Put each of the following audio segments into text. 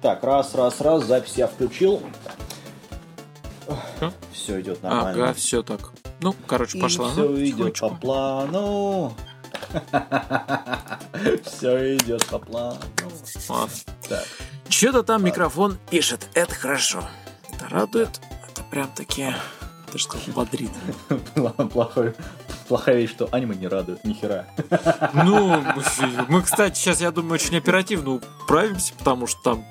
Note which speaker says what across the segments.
Speaker 1: Так, раз, раз, раз, запись я включил. Все идет нормально.
Speaker 2: Ага, все так. Ну, короче,
Speaker 1: И
Speaker 2: пошла.
Speaker 1: все
Speaker 2: ну,
Speaker 1: идет по плану. Все идет по плану.
Speaker 2: Че-то там микрофон пишет. Это хорошо. Это радует. Это прям таки, ты что, бодрит.
Speaker 1: Плохой, плохая вещь, что аниме не радует, ни хера.
Speaker 2: Ну, мы, кстати, сейчас, я думаю, очень оперативно управимся, потому что там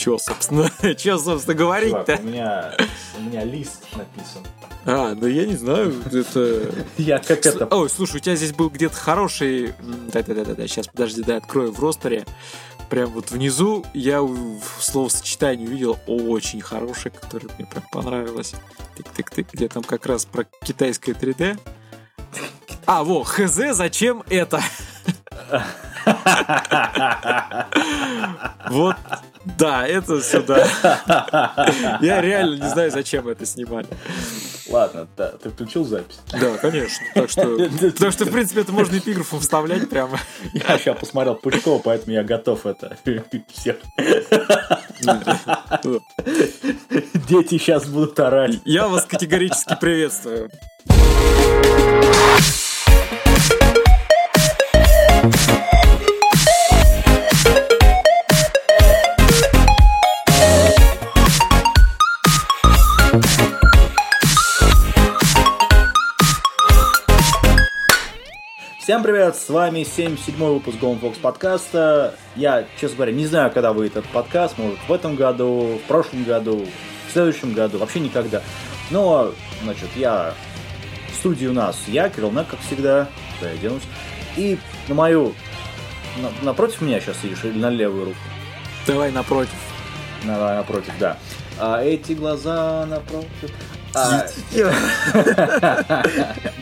Speaker 2: Че, собственно, че, собственно, говорить-то?
Speaker 1: У меня, у меня лист написан.
Speaker 2: А, ну я не знаю, это...
Speaker 1: Я как это...
Speaker 2: Ой, слушай, у тебя здесь был где-то хороший... м, Да-да-да, сейчас, подожди, да, открою в ростере. Прям вот внизу я в словосочетании увидел очень хорошее, которое мне прям понравилось. Тык-тык-тык, где там как раз про китайское 3D. А, во, хз, зачем это? Вот, да, это сюда. Я реально не знаю, зачем это снимали.
Speaker 1: Ладно, да, ты включил запись?
Speaker 2: Да, конечно. Так что, так что в принципе, это можно эпиграфом вставлять прямо.
Speaker 1: Я сейчас посмотрел Пучкова, поэтому я готов это всех. Дети сейчас будут орать.
Speaker 2: Я вас категорически приветствую.
Speaker 1: Всем привет, с вами 77 выпуск Golden Fox подкаста. Я, честно говоря, не знаю, когда выйдет этот подкаст, может в этом году, в прошлом году, в следующем году, вообще никогда. Но, значит, я в студии у нас, я, Кирилл Нек, как всегда, да, я денусь. И на мою, на- напротив меня сейчас сидишь или на левую руку?
Speaker 2: Давай напротив.
Speaker 1: На- напротив, да. А эти глаза напротив.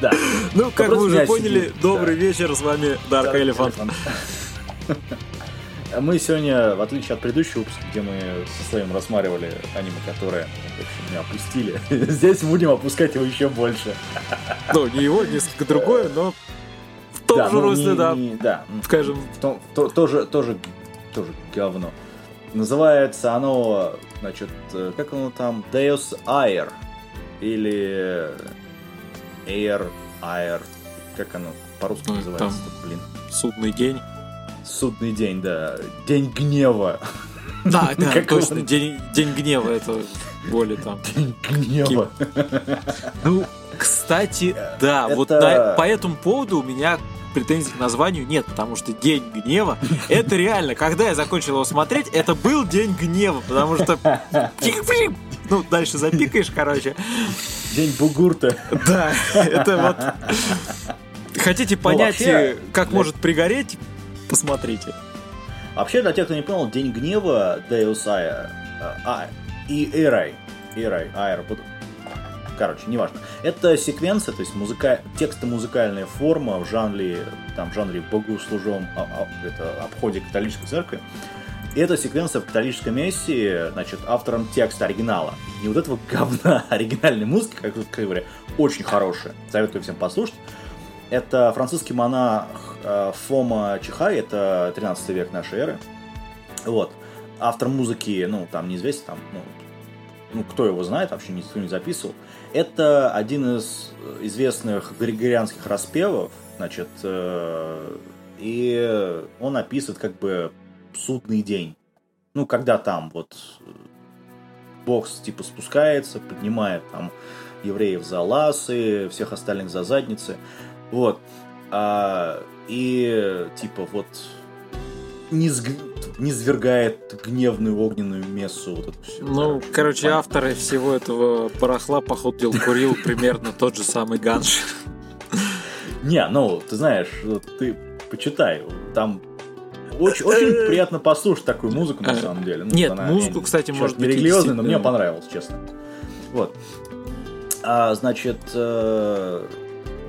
Speaker 1: Да.
Speaker 2: Ну, как вы уже поняли, добрый вечер, с вами Dark Elephant.
Speaker 1: Мы сегодня, в отличие от предыдущего выпуска, где мы со своим рассматривали аниме, которое, в общем, меня опустили, здесь будем опускать его еще больше.
Speaker 2: Ну, не его, несколько другое, но в том же
Speaker 1: ну,
Speaker 2: русле,
Speaker 1: не-
Speaker 2: да,
Speaker 1: не- да.
Speaker 2: скажем.
Speaker 1: В том- то- тоже, тоже, тоже говно. Называется оно, значит, э, как оно там, Deus Air. Или Air, Air. Как оно по-русски
Speaker 2: Ну,
Speaker 1: называется?
Speaker 2: там-
Speaker 1: Блин.
Speaker 2: Судный день.
Speaker 1: Судный день, да. День гнева.
Speaker 2: Да, да,
Speaker 1: Как
Speaker 2: точно,
Speaker 1: он-
Speaker 2: день, день гнева, это более там.
Speaker 1: День гнева.
Speaker 2: Ну, кстати, да,
Speaker 1: Это-
Speaker 2: вот на- по этому поводу у меня претензий к названию нет, потому что День гнева, это реально, когда я закончил его смотреть, это был День гнева, потому что... Ну, дальше запикаешь, короче.
Speaker 1: День бугурта.
Speaker 2: Да, это вот... Хотите понять,
Speaker 1: вообще,
Speaker 2: э, как может пригореть, посмотрите.
Speaker 1: Вообще, для тех, кто не понял, День гнева Deus Air а, и Эрай. Эрай, Air. Короче, неважно. Это секвенция, то есть музыка... тексто музыкальная форма в жанре, там, в жанре богослужом, а- а- это, обходе католической церкви. И эта секвенция в католической мессии, значит, автором текста оригинала. Не вот этого говна оригинальной музыки, как тут говоря, очень хорошая. Советую всем послушать. Это французский монах э, Фома Чихай, это 13 век нашей эры. Вот. Автор музыки, ну, там неизвестен, там, ну, ну, кто его знает, вообще никто не записывал. Это один из э, известных григорианских распевов, значит, э, и он описывает как бы судный день. Ну, когда там вот э, Бог типа спускается, поднимает там евреев за ласы, всех остальных за задницы. Вот. А, и типа вот не, не свергает гневную огненную мессу. Вот это всё.
Speaker 2: Ну, короче,
Speaker 1: понятно.
Speaker 2: авторы всего этого барахла, походу, дел курил примерно тот же самый ганш.
Speaker 1: Не, ну, ты знаешь, ты почитай. Там очень, очень приятно послушать такую музыку, на
Speaker 2: Э,
Speaker 1: самом деле. Ну,
Speaker 2: нет,
Speaker 1: она,
Speaker 2: музыку,
Speaker 1: э,
Speaker 2: кстати, может
Speaker 1: не
Speaker 2: быть,
Speaker 1: религиозная, но мне понравилось, честно. Вот. А, значит, э,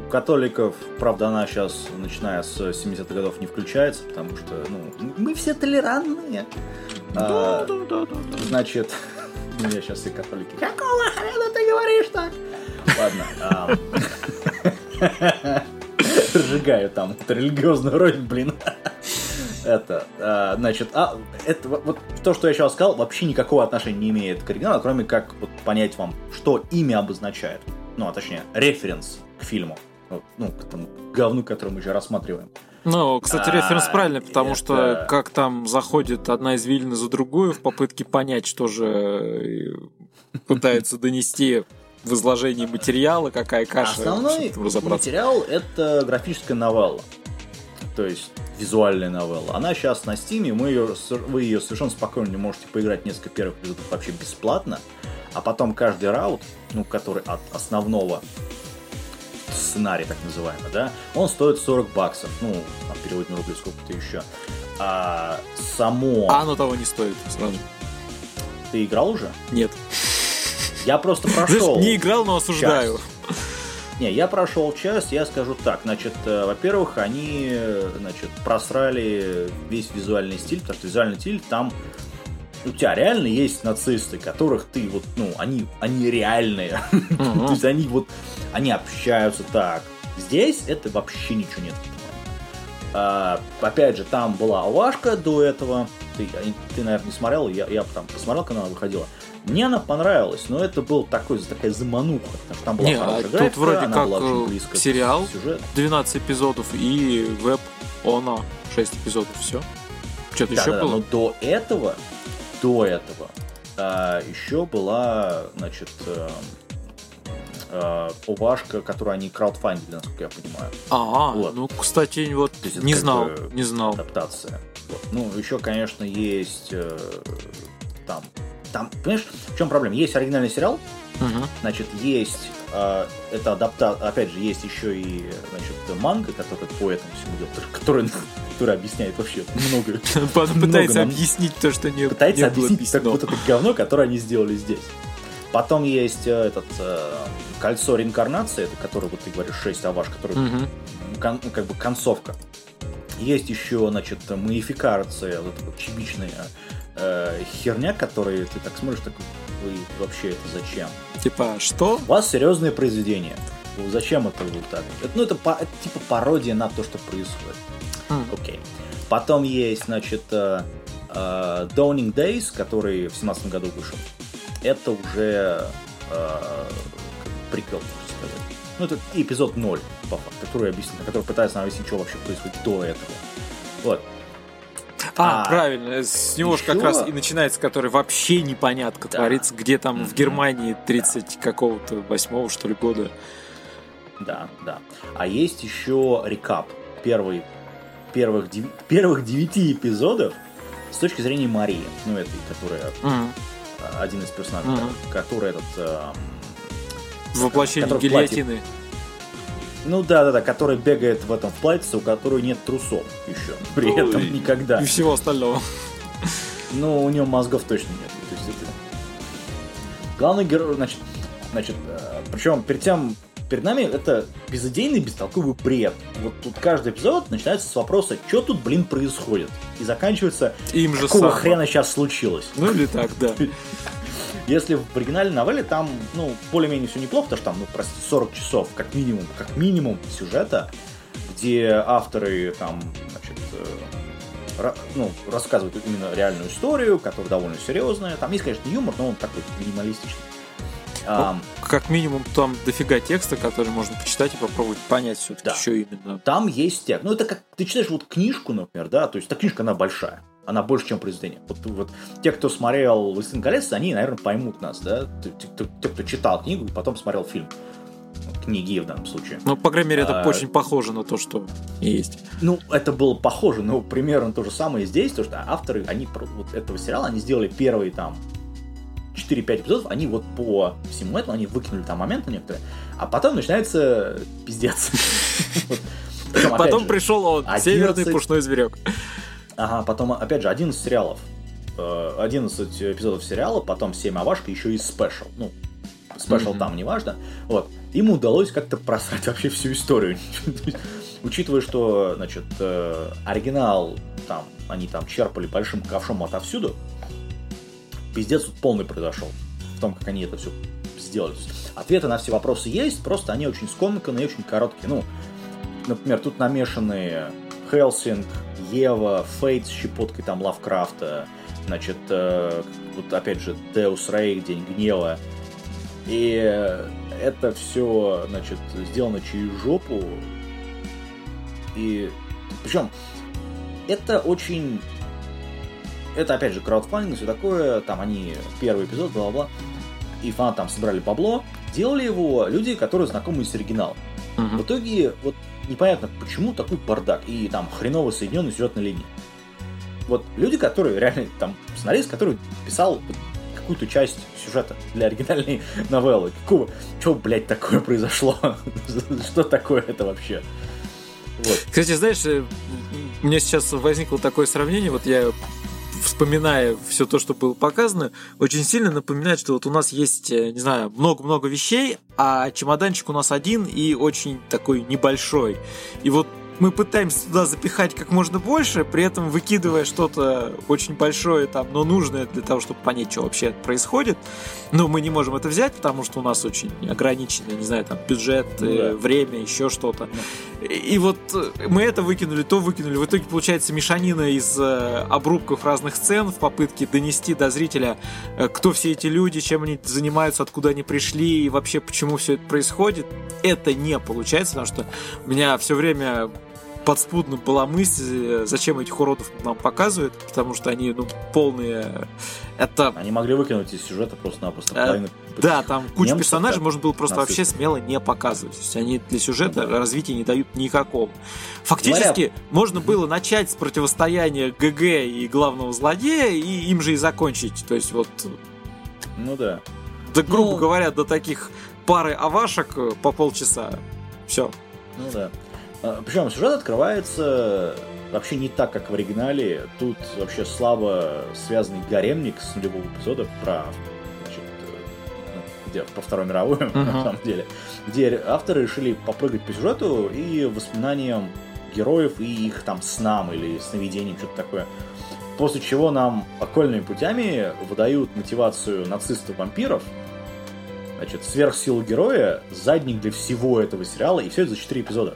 Speaker 1: католиков, правда, она сейчас, начиная с 70-х годов, не включается, потому что, ну, мы все толерантные. А, Значит, у меня сейчас все католики. Какого хрена ты говоришь так? Ладно. Разжигаю там религиозную роль, блин. Это, а, значит, а, это вот то, что я сейчас сказал, вообще никакого отношения не имеет к оригиналу, кроме как вот, понять вам, что имя обозначает. Ну, а точнее, референс к фильму. Ну, к тому говну, который мы еще рассматриваем.
Speaker 2: Ну, кстати, референс а, правильный, потому это... что как там заходит одна из извилина за другую в попытке понять, что же э, пытается донести в изложении материала, какая каша.
Speaker 1: Основной материал это графическая новелла. То есть визуальная новелла. Она сейчас на Steam е, мы ее, вы ее совершенно спокойно можете поиграть несколько первых эпизодов вообще бесплатно, а потом каждый route, ну, который от основного сценария, так называемый, да, он стоит 40 баксов. Ну, там переводить на рубли сколько-то еще. А само...
Speaker 2: А оно того не стоит сразу.
Speaker 1: Ты играл уже?
Speaker 2: Нет.
Speaker 1: Я просто прошел.
Speaker 2: Не играл, но осуждаю.
Speaker 1: Не, я прошел час, я скажу так, значит, э, во-первых, они, значит, просрали весь визуальный стиль, потому что визуальный стиль там у тебя реально есть нацисты, которых ты вот, ну, они, они реальные. То есть они вот, они общаются так. Здесь это вообще ничего нет. А, опять же, там была Овашка до этого. Ты, ты наверное, не смотрел, я, я там посмотрел, когда она выходила. Мне она понравилась, но это был такой, такая замануха, потому что там была
Speaker 2: Не, а графика, тут вроде как была очень э, близко сериал, сюжет. 12 эпизодов и веб она 6 эпизодов, все. Что-то да, еще да, было?
Speaker 1: но до этого, до этого а, еще была, значит, а, а, ОВАшка, которую они краудфандили, насколько я понимаю.
Speaker 2: А, вот. ну, кстати, вот не знал, не знал.
Speaker 1: Адаптация. Вот. Ну, еще, конечно, есть э, там там, понимаешь, в чем проблема? Есть оригинальный сериал, uh-huh. значит, есть э, это адаптация, опять же, есть еще и, значит, манга, который по этому всему идет, который, который объясняет вообще много.
Speaker 2: Пытается объяснить то, что не
Speaker 1: Пытается объяснить так, вот это говно, которое они сделали здесь. Потом есть э, этот э, кольцо реинкарнации, это который, вот ты говоришь, 6 аваш, который кон, как бы концовка. Есть еще, значит, маификация, вот эта вот чебичная э, херня, которую ты так смотришь, так вы вообще это зачем?
Speaker 2: Типа, что?
Speaker 1: У вас серьезные произведения. Зачем это вот так? Это, ну, это, по, это типа пародия на то, что происходит. Mm. Окей. Okay. Потом есть, значит, э, э, Dawning Days, который в 17 году вышел. Это уже э, прикол, можно сказать. Ну, это эпизод 0, по факту, который объясняет, который пытается нам объяснить, что вообще происходит до этого. Вот.
Speaker 2: А, а правильно, с него же как раз и начинается, который вообще непонятно да. творится, где там mm-hmm. в Германии 30 да. какого-то восьмого, что ли, года.
Speaker 1: Да, да. А есть еще рекап первый, первых, деви, первых девяти эпизодов с точки зрения Марии, ну, этой, которая mm-hmm. один из персонажей, mm-hmm. который этот... Э,
Speaker 2: Воплощение гильотины. Платье,
Speaker 1: ну да, да, да, который бегает в этом платьице, у которой нет трусов еще. При ну, этом никогда.
Speaker 2: И всего остального.
Speaker 1: Ну, у него мозгов точно нет. То есть это... Главный герой, значит, значит, э, причем перед тем, перед нами это безыдейный, бестолковый бред. Вот тут каждый эпизод начинается с вопроса, что тут, блин, происходит. И заканчивается,
Speaker 2: Им же
Speaker 1: какого сам. хрена сейчас случилось.
Speaker 2: Ну или так, да.
Speaker 1: Если в оригинальной новелле там, ну, более-менее все неплохо, потому что там, ну, прости, 40 часов, как минимум, как минимум сюжета, где авторы там, значит, э, ну, рассказывают именно реальную историю, которая довольно серьезная. Там есть, конечно, юмор, но он такой минималистичный.
Speaker 2: Ну, как минимум там дофига текста, который можно почитать и попробовать понять все-таки, да. что именно.
Speaker 1: Там есть текст. Ну, это как ты читаешь вот книжку, например, да, то есть эта книжка, она большая она больше, чем произведение. Вот, вот те, кто смотрел «Властелин колец», они, наверное, поймут нас, да? Те, те, кто читал книгу и потом смотрел фильм. Книги в данном случае.
Speaker 2: Ну, по крайней мере, это а, очень похоже на то, что есть.
Speaker 1: Ну, это было похоже, но примерно то же самое здесь, то что авторы, они вот этого сериала, они сделали первые там 4-5 эпизодов, они вот по всему этому, они выкинули там моменты некоторые, а потом начинается пиздец.
Speaker 2: Потом пришел он, северный пушной зверек.
Speaker 1: Ага, потом, опять же, 11 сериалов. 11 э, эпизодов сериала, потом 7 OVA шка, еще и спешл. Ну, спешл mm-hmm. там, неважно. Вот. Им удалось как-то просрать вообще всю историю. Учитывая, что, значит, э, оригинал, там, они там черпали большим ковшом отовсюду, пиздец тут полный произошел в том, как они это все сделали. Ответы на все вопросы есть, просто они очень скомканные и очень короткие. Ну, например, тут намешанные Хелсинг, Ева, Фейт с щепоткой там Лавкрафта, значит, э, вот опять же, Deus Rey, День гнева. И это все, значит, сделано через жопу. И причем это очень... Это, опять же, краудфандинг, все такое. Там они первый эпизод, бла-бла-бла. И фанаты там собрали бабло. Делали его люди, которые знакомы с оригиналом.
Speaker 2: Мгм.
Speaker 1: В итоге, вот непонятно, почему такой бардак и там хреново соединенный сюжетной линии. Вот люди, которые реально, там, сценарист, который писал какую-то часть сюжета для оригинальной новеллы. Какого, что, блядь, такое произошло? Что такое это вообще? Вот.
Speaker 2: Кстати, знаешь, э, меня сейчас возникло такое сравнение, вот я вспоминая все то, что было показано, очень сильно напоминает, что вот у нас есть, э, не знаю, много-много вещей, а чемоданчик у нас один и очень такой небольшой. И вот мы пытаемся туда запихать как можно больше, при этом выкидывая что-то очень большое, там, но нужное для того, чтобы понять, что вообще происходит. Но мы не можем это взять, потому что у нас очень ограниченный, не знаю, там, бюджет,
Speaker 1: Ну
Speaker 2: э,
Speaker 1: да.
Speaker 2: время, еще что-то. И вот э, мы это выкинули, то выкинули. В итоге получается мешанина из э, обрубков разных сцен в попытке донести до зрителя, кто все эти люди, чем они занимаются, откуда они пришли и вообще почему все это происходит. Это не получается, потому что у меня все время подспудно была мысль, э, зачем этих уродов нам показывают, потому что они ну, полные... Это
Speaker 1: Они могли выкинуть из сюжета просто-напросто
Speaker 2: Э, да, там куча
Speaker 1: немцев,
Speaker 2: персонажей можно было просто
Speaker 1: нацистов.
Speaker 2: вообще смело не показывать. То есть они для сюжета
Speaker 1: да.
Speaker 2: развития не дают никакого. Фактически можно было начать с противостояния ГГ и главного злодея, и им же и закончить. То есть вот,
Speaker 1: Ну да.
Speaker 2: да, грубо
Speaker 1: Ну.
Speaker 2: говоря, до таких пары авашек э, по полчаса. Все.
Speaker 1: Ну да. Причем сюжет открывается вообще не так, как в оригинале. Тут вообще слабо связанный гаремник с нулевого эпизода про значит, э, где, про Вторую мировую, на
Speaker 2: Мгм.
Speaker 1: самом деле. Где авторы решили попрыгать по сюжету и воспоминаниям героев и их там снам или сновидениям, что-то такое. После чего нам окольными путями выдают мотивацию нацистов-вампиров, значит, сверхсилу героя, задник для всего этого сериала, и все это за 4 эпизода.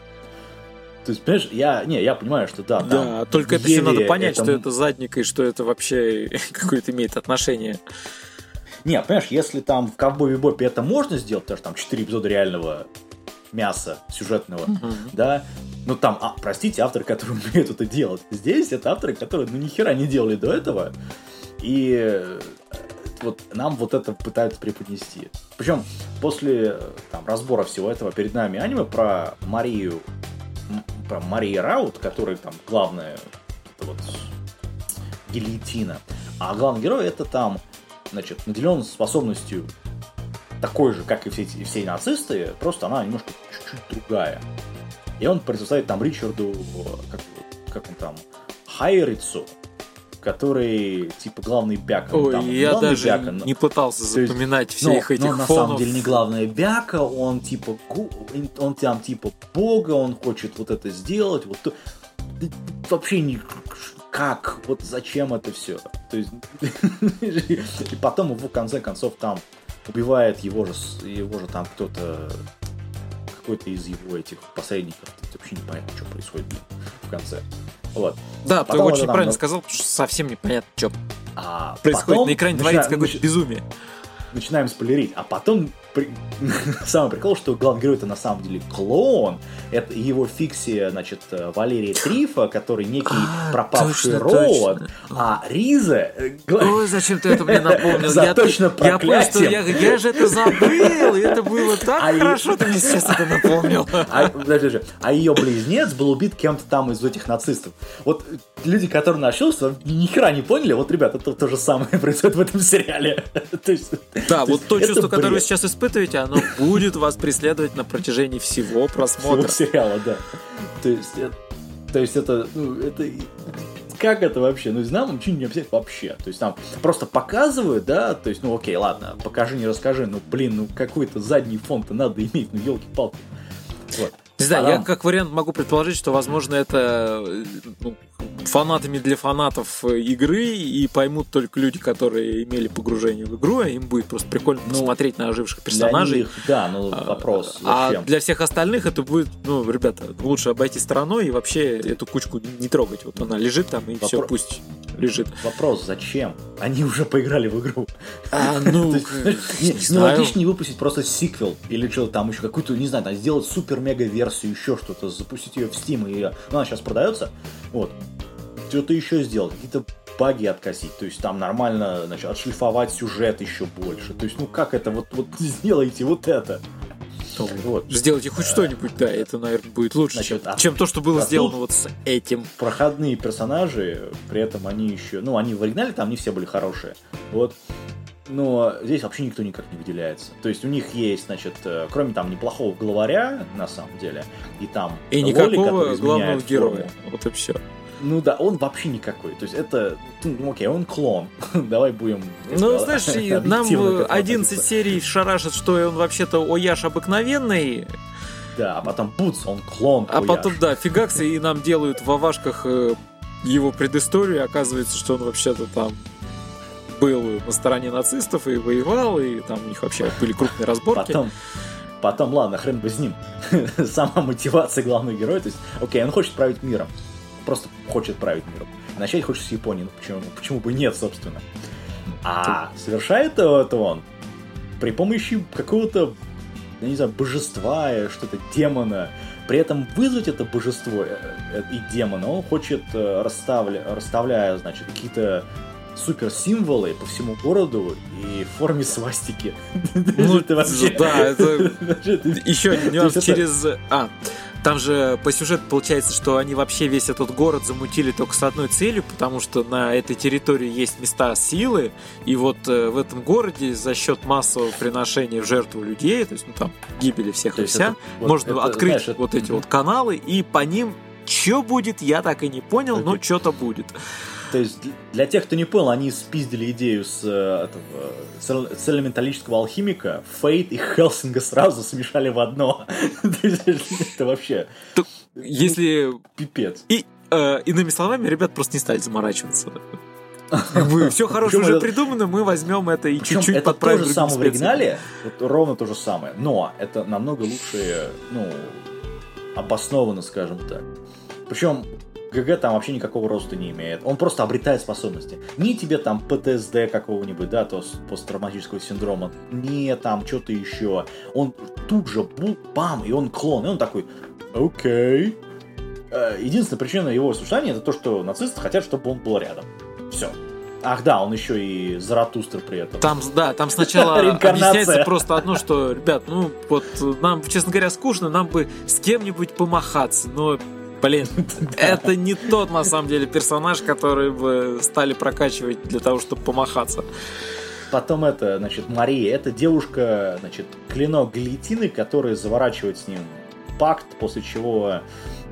Speaker 1: То есть, понимаешь, я, не, я понимаю, что да,
Speaker 2: Да, только это все надо понять,
Speaker 1: это
Speaker 2: что это задник и что это вообще какое-то имеет отношение.
Speaker 1: Не, понимаешь, если там в Ковбой Бибопе это можно сделать, потому что там 4 эпизода реального мяса сюжетного, да, ну там, а, простите, авторы, которые умеют это делать. Здесь это авторы, которые ну ни хера не делали до этого, и э, вот нам вот это пытаются преподнести. Причем после э, там, разбора всего этого перед нами аниме про Марию, м, про Марию Раут, которая там главная, вот гильотина, а главный герой это там, значит, наделен способностью такой же, как и все, эти- все нацисты, просто она немножко чуть-чуть другая. И он противостоит там Ричарду, э, как, как он там, Хайрицу, который типа главный бяка. Ну,
Speaker 2: Ой,
Speaker 1: там,
Speaker 2: я даже
Speaker 1: бяка, но-
Speaker 2: не пытался
Speaker 1: То есть,
Speaker 2: запоминать
Speaker 1: но-
Speaker 2: всех этих
Speaker 1: но на
Speaker 2: фонов.
Speaker 1: самом деле не главная бяка, он типа он там типа бога, он хочет вот это сделать, вот то- вообще не как, вот зачем это все, то есть и потом его в конце концов там убивает его же его же там кто-то какой-то из его этих посредников, вообще непонятно, что происходит в конце. Вот.
Speaker 2: Да, ты
Speaker 1: Потом
Speaker 2: очень
Speaker 1: это там,
Speaker 2: правильно
Speaker 1: ну,
Speaker 2: сказал, потому что совсем непонятно, что
Speaker 1: А
Speaker 2: происходит.
Speaker 1: потом
Speaker 2: На экране творится какое-то безумие.
Speaker 1: Начинаем спойлерить. А потом при- самый прикол, что главный герой это на самом деле клоун. Это его фиксия, значит, э, Валерия Трифа, который некий
Speaker 2: А,
Speaker 1: пропавший
Speaker 2: точно.
Speaker 1: А Риза... э,
Speaker 2: Ой, зачем ты это мне напомнил?
Speaker 1: За
Speaker 2: я,
Speaker 1: точно
Speaker 2: я просто, я,
Speaker 1: проклятием.
Speaker 2: я же это забыл, и это было так
Speaker 1: А и-
Speaker 2: хорошо, ты мне сейчас это напомнил.
Speaker 1: А, подожди, подожди. а ее близнец был убит кем-то там из этих нацистов. Вот э, люди, которые начнутся, ни хера не поняли. Вот, ребята, это то же самое происходит в этом сериале. То есть-
Speaker 2: Да, вот то чувство, которое вы сейчас испытываете, оно будет вас преследовать на протяжении всего
Speaker 1: всего
Speaker 2: просмотра.
Speaker 1: сериала, да. То есть, то есть это, ну, это как это вообще? Ну, нам ничего не объясняют вообще. То есть там просто показывают, да, то есть, ну окей, ладно, покажи, не расскажи, ну блин, ну какой-то задний фон-то надо иметь, ну елки-палки. Вот.
Speaker 2: Не знаю,
Speaker 1: А
Speaker 2: я как вариант могу предположить, что, возможно, это э, ну, фанатами для фанатов э, игры, и поймут только люди, которые имели погружение в игру, а им будет просто прикольно ну, посмотреть на оживших персонажей.
Speaker 1: Них, да, ну вопрос.
Speaker 2: А зачем? для всех остальных это будет, ну, ребята, лучше обойти стороной и вообще эту кучку не трогать. Вот она лежит там, и Вопро... все, пусть лежит.
Speaker 1: Вопрос, зачем? Они уже поиграли в игру.
Speaker 2: А, ну,
Speaker 1: ну, не выпустить просто сиквел или что-то там еще какую-то, не знаю, сделать супер-мега-версию, еще что-то, запустить ее в Steam, и ну, она сейчас продается, вот, что-то еще сделать, какие-то баги откосить, то есть там нормально, значит, отшлифовать сюжет еще больше, то есть, ну как это, вот, вот сделайте вот это.
Speaker 2: Вот. Сделайте хоть что-нибудь, да, это, наверное, будет лучше, Значит, чем, а, чем то, что было а сделано вот с этим.
Speaker 1: Проходные персонажи, при этом они еще, ну, они в оригинале там не все были хорошие, вот, но здесь вообще никто никак не выделяется. То есть у них есть, значит, э, кроме там неплохого главаря, на самом деле, и там
Speaker 2: и Лоли, никакого главного героя. Вот и все.
Speaker 1: Ну да, он вообще никакой. То есть это, ну окей, он клон. Давай будем...
Speaker 2: Ну, знаешь, нам 11 серий шарашат, что он вообще-то Ояш обыкновенный.
Speaker 1: Да, а потом Бутс, он клон
Speaker 2: А потом, да, фигаксы, и нам делают в авашках э, его предысторию, оказывается, что он вообще-то там был на стороне нацистов и воевал, и там у них вообще были крупные разборки.
Speaker 1: Потом, потом ладно, хрен бы с ним. Сама мотивация главного героя, то есть, окей, он хочет править миром просто хочет править миром. Начать хочет с Японии, ну почему, почему бы нет, собственно. А совершает это он при помощи какого-то, я не знаю, божества, что-то демона. При этом вызвать это божество э, э, и демона он хочет, э, расставля, расставляя, значит, какие-то суперсимволы по всему городу и в форме свастики.
Speaker 2: Ну, это вообще... Да, это еще один нюанс через... А, там же по сюжету получается, что они вообще весь этот город замутили только с одной целью, потому что на этой территории есть места силы, и вот э, в этом городе за счет массового приношения в жертву людей, то есть ну там гибели всех то и вся, это, можно вот, открыть знаешь, вот эти вот каналы, и по ним что будет, я так и не понял, okay. но что-то будет.
Speaker 1: То есть для тех, кто не понял, они спиздили идею с, э, этого, с элементалического алхимика, Фейт и Хелсинга сразу смешали в одно. Это вообще...
Speaker 2: Если...
Speaker 1: Пипец.
Speaker 2: И э, иными словами, ребят просто не стали заморачиваться. Вы, все хорошее уже придумано, мы возьмем это и чуть-чуть подправим.
Speaker 1: Это то же самое в оригинале, вот ровно то же самое, но это намного лучше, ну, обоснованно, скажем так. Причем ГГ там вообще никакого роста не имеет. Он просто обретает способности. Не тебе там ПТСД какого-нибудь, да, то посттравматического синдрома, не там что-то еще. Он тут же бам, и он клон, и он такой, окей. Э, единственная причина его существования это то, что нацисты хотят, чтобы он был рядом. Все. Ах да, он еще и Заратустр при этом.
Speaker 2: Там, да, там сначала объясняется просто одно, что, ребят, ну вот нам, честно говоря, скучно, нам бы с кем-нибудь помахаться, но Блин, это не тот, на самом деле, персонаж, который бы стали прокачивать для того, чтобы помахаться.
Speaker 1: Потом это, значит, Мария, это девушка, значит, клинок Галетины, который заворачивает с ним пакт, после чего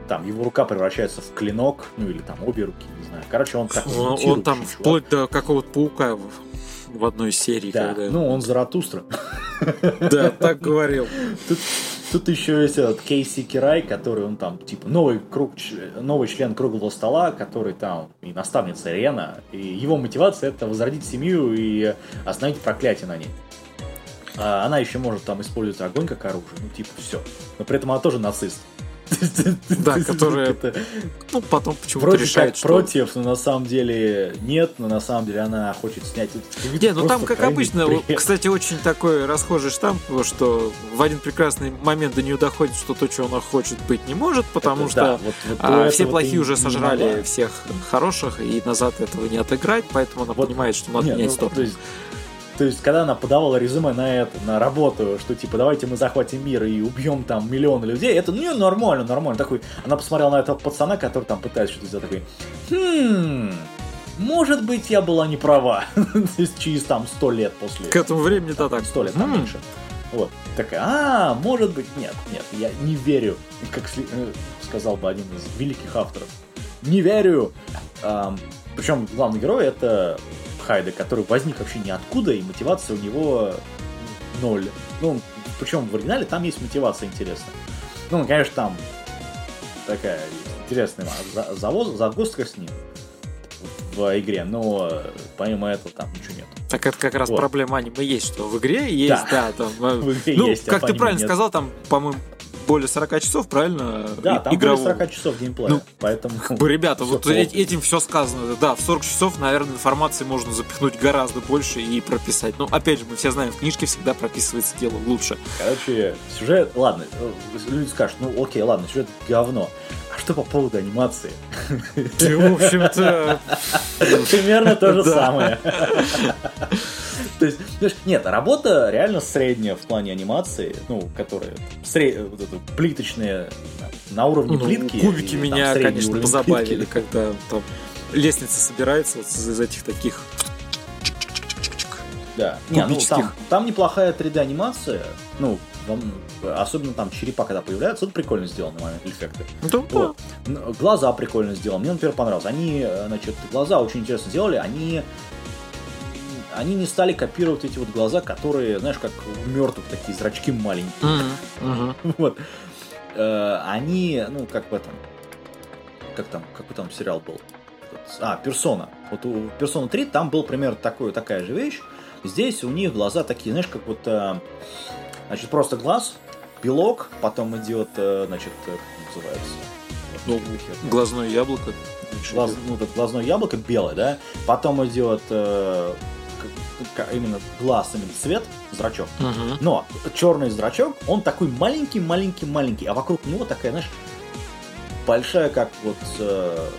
Speaker 1: там его рука превращается в клинок, ну или там обе руки, не знаю. Короче, он так
Speaker 2: Он, он там чувак. вплоть до какого-то паука в одной серии.
Speaker 1: Да, когда... ну он Заратустра.
Speaker 2: Да, так говорил.
Speaker 1: Тут, тут еще есть этот Кейси Кирай, который он там, типа, новый, круг, новый член круглого стола, который там и наставница Рена, и его мотивация это возродить семью и остановить проклятие на ней. А она еще может там использовать огонь как оружие, ну типа все. Но при этом она тоже нацист.
Speaker 2: Да, которые, ну, потом почему-то
Speaker 1: решает, что... против, но на самом деле нет, но на самом деле она хочет снять...
Speaker 2: Не, ну там, как обычно, кстати, очень такой расхожий штамп, что в один прекрасный момент до нее доходит, что то, что она хочет быть, не может, потому что а, все плохие уже сожрали всех хороших, и назад этого не отыграть, поэтому она понимает, что надо менять ну, сторону.
Speaker 1: То есть, когда она подавала резюме на это, на работу, что типа давайте мы захватим мир и убьем там миллионы людей, это ну нормально, нормально. Такой, она посмотрела на этого пацана, который там пытается что-то сделать, такой, хм, может быть, я была не права. Через там сто лет после.
Speaker 2: К этому времени то так.
Speaker 1: Сто лет, там меньше. Вот. Такая, а, может быть, нет, нет, я не верю, как э, сказал бы один из великих авторов. Не верю. Причем главный герой это Хайда, который возник вообще ниоткуда, и мотивация у него ноль. Ну, причем в оригинале там есть мотивация интересная. Ну, конечно, там такая интересная за- завоз- загвоздка с ним в игре, но помимо этого там ничего нет.
Speaker 2: Так это как раз
Speaker 1: Вот.
Speaker 2: проблема аниме есть, что в игре есть, да, там. э,
Speaker 1: В игре
Speaker 2: ну,
Speaker 1: есть, а
Speaker 2: как
Speaker 1: по
Speaker 2: ты правильно
Speaker 1: нет.
Speaker 2: сказал, там, по-моему, более 40 часов, правильно?
Speaker 1: Да, там
Speaker 2: игрового.
Speaker 1: более 40 часов геймплея,
Speaker 2: Ну,
Speaker 1: поэтому...
Speaker 2: Ребята, вот
Speaker 1: плохо.
Speaker 2: этим все сказано. Да, в 40 часов, наверное, информации можно запихнуть гораздо больше и прописать. Ну, опять же, мы все знаем, в книжке всегда прописывается дело лучше.
Speaker 1: Короче, сюжет... Ладно, э, люди скажут, ну окей, ладно, сюжет говно. А что по поводу анимации?
Speaker 2: В общем-то,
Speaker 1: Примерно то же самое. То есть, нет, работа реально средняя в плане анимации, ну, которая сре- вот это, плиточные на уровне
Speaker 2: ну,
Speaker 1: плитки.
Speaker 2: кубики
Speaker 1: и там
Speaker 2: меня,
Speaker 1: средний
Speaker 2: конечно, позабавили,
Speaker 1: плитки.
Speaker 2: когда там лестница собирается вот из этих таких
Speaker 1: Да. Не, ну, там, там неплохая 3D-анимация, ну, особенно там черепа, когда появляются, это прикольно сделано, момент эффекты.
Speaker 2: Ну, да,
Speaker 1: Вот. Глаза прикольно сделаны. Мне, например, понравилось. Они, э, значит, глаза очень интересно сделали. Они они не стали копировать эти вот глаза, которые, знаешь, как у мертвых такие зрачки маленькие.
Speaker 2: Мгм, мгм.
Speaker 1: Вот. Э, Они, ну, как в этом, как там, какой там сериал был? А, Персона. Вот у Персона 3 там был примерно такой, такая же вещь. Здесь у них глаза такие, знаешь, как вот, э, значит, просто глаз, белок, потом идет, э, значит, э, как называется?
Speaker 2: Ну, глазное яблоко.
Speaker 1: Глаз- ну, это глазное яблоко белое, да, потом идет э, именно глаз, именно цвет, зрачок.
Speaker 2: Мгм.
Speaker 1: Но черный зрачок, он такой маленький-маленький-маленький, а вокруг него такая, знаешь, большая, как вот э,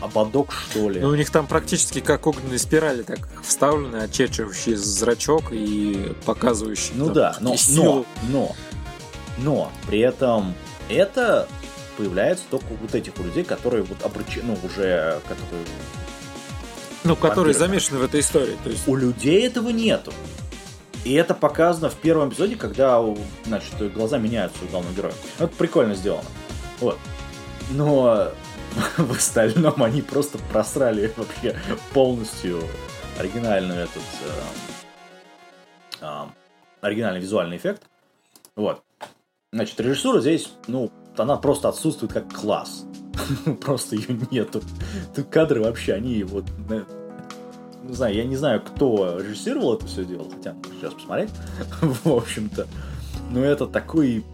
Speaker 1: ободок, что ли.
Speaker 2: Ну, у них там практически как огненные спирали так вставлены, очерчивающие зрачок и показывающие
Speaker 1: Ну
Speaker 2: там,
Speaker 1: да, но,
Speaker 2: силу.
Speaker 1: но, но, но, при этом это появляется только у вот этих у людей, которые вот обречены, ну, уже, которые...
Speaker 2: Ну, которые
Speaker 1: вампиры.
Speaker 2: замешаны в этой истории. То есть,
Speaker 1: У людей этого нету. И это показано в первом эпизоде, когда, значит, глаза меняются у главного героя. Это прикольно сделано. Вот. Но в остальном они просто просрали вообще полностью оригинальный этот э, а, оригинальный визуальный эффект. Вот. Значит, режиссура здесь, ну, она просто отсутствует как класс. Просто ее нету. Тут кадры вообще, они вот... на- Не знаю, я не знаю, кто режиссировал это все дело, хотя сейчас посмотреть, в общем-то. Но это такой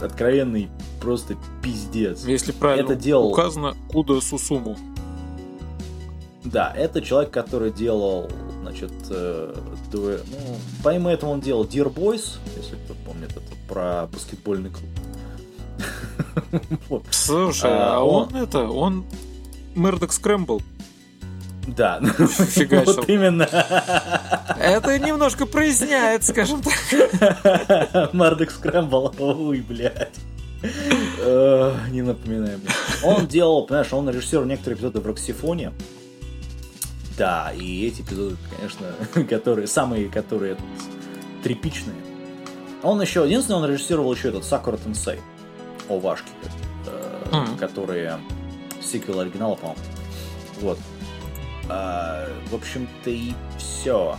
Speaker 1: откровенный просто пиздец.
Speaker 2: если правильно
Speaker 1: это делал-
Speaker 2: указано, Куда Сусуму.
Speaker 1: Да, это человек, который делал, значит, э, дуэ- ну, помимо этого он делал Dear Boys, если кто помнит, это про баскетбольный клуб.
Speaker 2: Слушай,
Speaker 1: А,
Speaker 2: а,
Speaker 1: он-
Speaker 2: он, это, он Mardock Scramble.
Speaker 1: Да,
Speaker 2: Фига
Speaker 1: вот именно.
Speaker 2: Это немножко проясняет, скажем так.
Speaker 1: Mardock Scramble, ой, блядь. Э, Не напоминай мне. Он делал, понимаешь, он режиссер некоторые эпизоды в Роксифоне. Да, и эти эпизоды, конечно, которые, самые, которые этот, тряпичные. Он еще, единственное, он режиссировал еще этот Сакура Тенсей. О, Вашки, э,
Speaker 2: Мгм.
Speaker 1: которые сиквел оригинала, по-моему. Вот. А, в общем-то и все.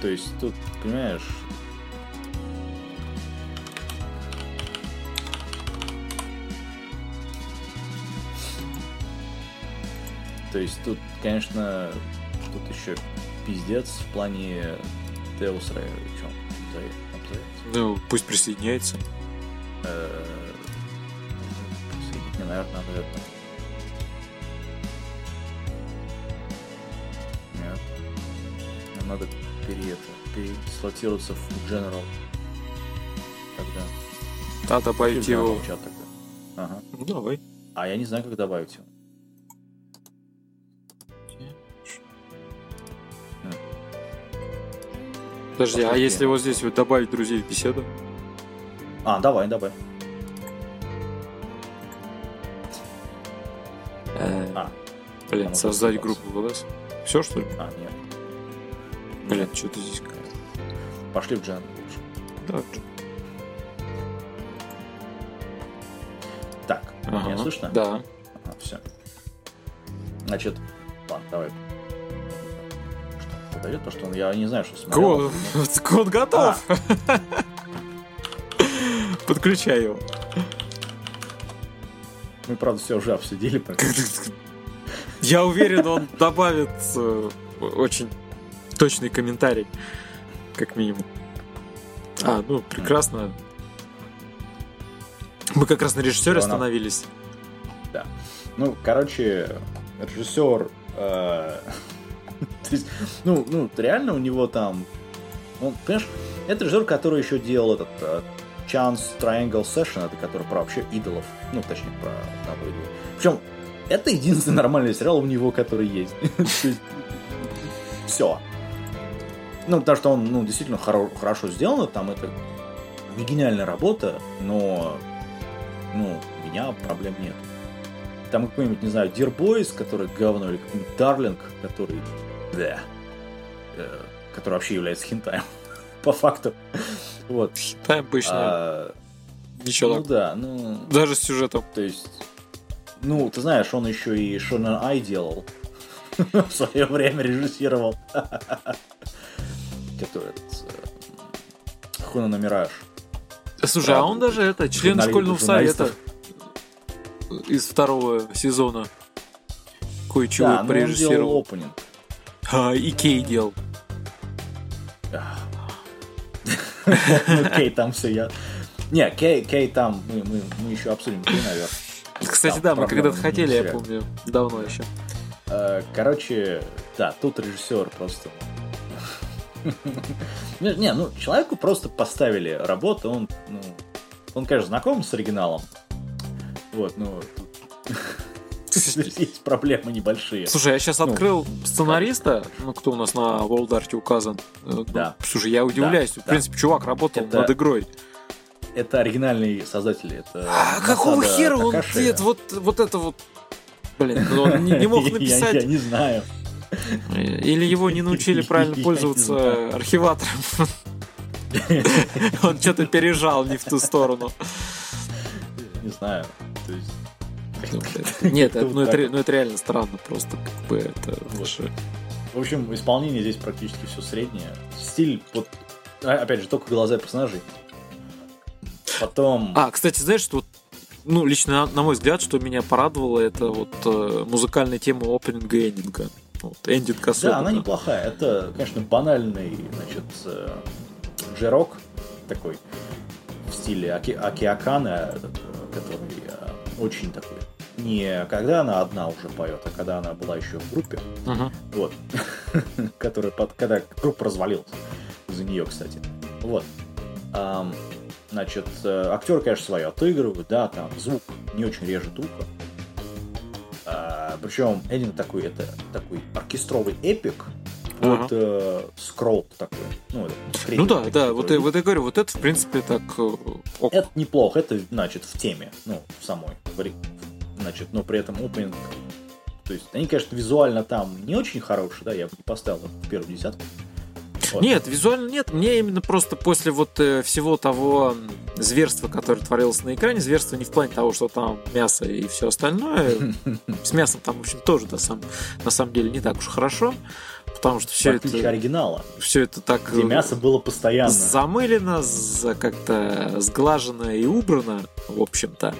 Speaker 1: То есть тут, понимаешь, То есть тут, конечно, тут еще пиздец в плане. Чем
Speaker 2: Ну, пусть присоединяется.
Speaker 1: Мне, наверное, надо это... Нам надо пере, это, переслотироваться в General. Тогда.
Speaker 2: А добавить его.
Speaker 1: General чат тогда. Ага.
Speaker 2: Ну, давай.
Speaker 1: А я не знаю, как добавить его.
Speaker 2: Подожди, а
Speaker 1: Пошли.
Speaker 2: если вот здесь вот добавить друзей в беседу?
Speaker 1: А, давай, давай. А,
Speaker 2: Блин, создать группу ЛС. Все, что ли?
Speaker 1: а, нет.
Speaker 2: Блин, что-то здесь...
Speaker 1: Пошли в General лучше.
Speaker 2: Да.
Speaker 1: Так, меня
Speaker 2: Ага.
Speaker 1: слышно?
Speaker 2: Да.
Speaker 1: все. Значит, ладно, давай. Что, подойдет, потому что он, я не знаю, что смотрел.
Speaker 2: Код, код готов. Подключай его.
Speaker 1: Мы, правда, все уже обсудили.
Speaker 2: Я уверен, он добавит очень точный комментарий, как минимум. А, ну, прекрасно. Мы как раз на режиссере остановились.
Speaker 1: Да. Ну, короче, режиссер... Э, ну, ну, реально у него там... Он, понимаешь, это режиссер, который еще делал этот э, Chance Triangle Session, это который про вообще идолов. Ну, точнее, про одного идола. Причем, это единственный нормальный сериал у него, который есть. Все. Ну, потому что он, ну, действительно хоро- хорошо сделан, там это гениальная работа, но, ну, у меня проблем нет. Там какой-нибудь, не знаю, Dear Boys, который говно, или какой-нибудь Darling, который, да, э, который вообще является хентаем, по факту. Вот.
Speaker 2: Хентай обычно. А, Ничего
Speaker 1: ну так. да, ну...
Speaker 2: Даже с сюжетом.
Speaker 1: То есть, ну, ты знаешь, он еще и Шонен Ай делал. В свое время режиссировал который этот э, Хуна Намираж.
Speaker 2: Слушай, Правда, а он даже это, член школьного совета из второго сезона кое-чего да, порежиссировал.
Speaker 1: опенинг.
Speaker 2: А, и Кей делал.
Speaker 1: Ну, Кей там все я... Не, Кей, Кей там, мы, мы, мы еще обсудим Кей, наверное.
Speaker 2: Кстати, да, мы когда-то хотели, я помню, давно еще.
Speaker 1: Э, короче, да, тут режиссер просто не, ну, человеку просто поставили работу, он, ну, он, конечно, знаком с оригиналом. Вот, ну, есть проблемы небольшие.
Speaker 2: Слушай, я сейчас ну, открыл сценариста, ну, кто у нас на Волдарте указан. Э, да. слушай, я удивляюсь. Да, в принципе, да. чувак работал это, над игрой.
Speaker 1: Это оригинальный создатель. Это
Speaker 2: а какого хера он нет, вот, вот это вот... Блин, ну, он не, не мог написать...
Speaker 1: я, я не знаю.
Speaker 2: Или его не научили правильно пользоваться архиватором. Он что-то пережал не в ту сторону.
Speaker 1: Не знаю.
Speaker 2: Ну, нет, ну, это, ну это реально странно, просто как бы это
Speaker 1: В общем, исполнение здесь практически все среднее. Стиль, вот, а, опять же, только глаза персонажей. Потом...
Speaker 2: А, кстати, знаешь, что ну, лично, на мой взгляд, что меня порадовало, это вот э, музыкальная тема опенинга и эндинга. Вот, эндинг особенно.
Speaker 1: Да, она неплохая. Это, конечно, банальный, значит, э, джерок такой в стиле Аки Акиакана, который э, очень такой не когда она одна уже поет, а когда она была еще в группе. Uh-huh. Вот. Которая под, когда группа развалилась. За нее, кстати. Вот. Um, значит, э, актеры, конечно, свое отыгрывают, да, там звук не очень режет ухо. А, причем Эдин такой, это такой оркестровый эпик, ага. вот э, скролл такой. Ну,
Speaker 2: ну да, да, вот я, вот я говорю, вот это в принципе так. Э,
Speaker 1: ок. Это неплохо, это значит в теме, ну, в самой. Значит, но при этом опенинг. То есть они, конечно, визуально там не очень хорошие, да, я бы не поставил в первую десятку.
Speaker 2: Вот. Нет, визуально нет. Мне именно просто после вот э, всего того зверства, которое творилось на экране, зверство не в плане того, что там мясо и все остальное. С мясом там, в общем, тоже на самом, на самом деле не так уж хорошо. Потому что все это...
Speaker 1: оригинала.
Speaker 2: Все это так...
Speaker 1: Где мясо было постоянно.
Speaker 2: Замылено, как-то сглажено и убрано, в общем-то.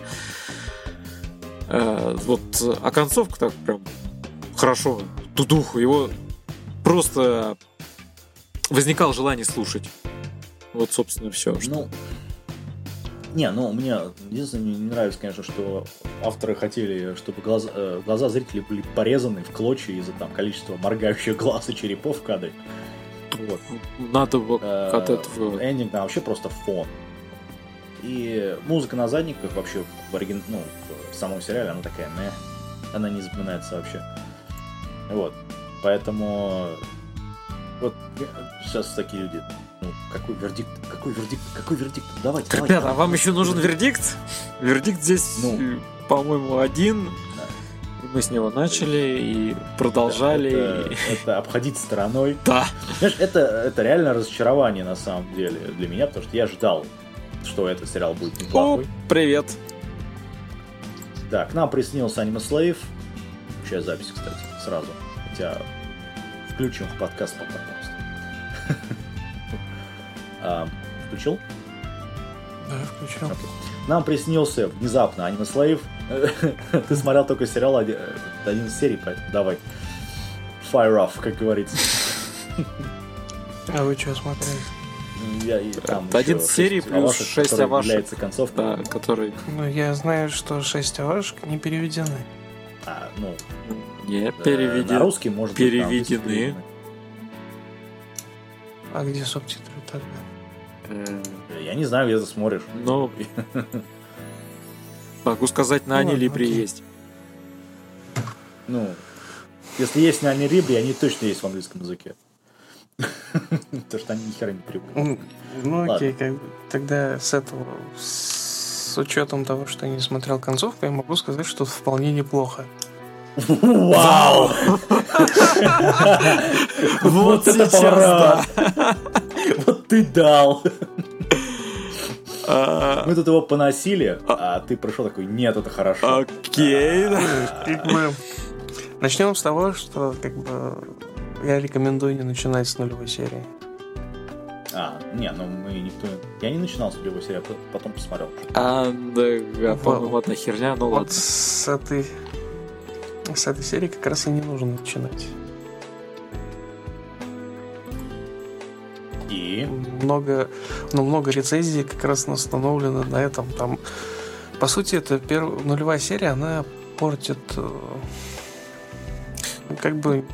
Speaker 2: Э, вот, а концовка так прям хорошо. Тудуху. Его просто возникало желание слушать. Вот, собственно, все.
Speaker 1: Что... Ну, не, ну, мне единственное, не нравится, конечно, что авторы хотели, чтобы глаза, э, глаза зрителей были порезаны в клочья из-за там количества моргающих глаз и черепов в кадре.
Speaker 2: Вот. Надо э, от этого...
Speaker 1: Эндинг, да, вообще просто фон. И музыка на задниках вообще в, оригин... ну, в самом сериале, она такая, не, она не запоминается вообще. Вот. Поэтому вот сейчас такие люди. Ну, какой вердикт? Какой вердикт? Какой вердикт? Давайте,
Speaker 2: Ребята, давайте, а вам еще нужен вердикт? Вердикт здесь, ну, по-моему, один. Да. Мы с него начали и продолжали.
Speaker 1: Это, и... это обходить стороной.
Speaker 2: Да.
Speaker 1: Знаешь, это, это реально разочарование на самом деле для меня, потому что я ждал, что этот сериал будет неплохой. О,
Speaker 2: привет.
Speaker 1: Да, к нам приснился Аниме Слейв. Сейчас запись, кстати, сразу. Хотя включим в подкаст потом просто. а, включил?
Speaker 2: Да, включил.
Speaker 1: Нам приснился внезапно Аниме Слейв. Ты смотрел только сериал один, один из серий, поэтому давай. Fire off, как говорится.
Speaker 3: А вы что смотрели?
Speaker 1: Я, и там
Speaker 2: Один серий
Speaker 1: шесть
Speaker 2: плюс
Speaker 1: авашек,
Speaker 2: шесть
Speaker 1: который
Speaker 2: авашек.
Speaker 1: является концовкой.
Speaker 2: Да, который
Speaker 3: Ну, я знаю, что 6 авашек не переведены.
Speaker 1: А, ну,
Speaker 2: не
Speaker 1: э,
Speaker 2: переведен.
Speaker 1: на русский может быть, на английский
Speaker 2: переведены.
Speaker 1: переведены.
Speaker 3: А где субтитры тогда?
Speaker 2: Э,
Speaker 1: Я не знаю, где ты смотришь.
Speaker 2: Ну, могу сказать, на
Speaker 3: Ну,
Speaker 2: Ани
Speaker 3: ладно,
Speaker 2: Либре
Speaker 3: окей.
Speaker 2: есть.
Speaker 1: Ну, если есть на Анирибре, они точно есть в английском языке. Потому что они ни хера не привыкли.
Speaker 3: Ну, ну окей, тогда с этого, с учетом того, что я не смотрел концовку, я могу сказать, что вполне неплохо.
Speaker 1: Вау! Вот это поворот! Вот ты дал!
Speaker 2: А,
Speaker 1: Мы тут его поносили, а ты пришел такой, нет, это хорошо.
Speaker 2: Окей.
Speaker 3: Начнем с того, что как бы я рекомендую не начинать с нулевой серии.
Speaker 1: А, не, ну мы никто... Я не начинал с его серии, а потом посмотрел.
Speaker 2: А, да, а, по-моему, одна херня, ну
Speaker 3: Вот
Speaker 2: ладно.
Speaker 3: с этой, с этой серии как раз и не нужно начинать.
Speaker 1: И...
Speaker 3: много, ну, много рецензий как раз установлено на этом. Там, по сути, это перв... нулевая серия, она портит э, ну, как бы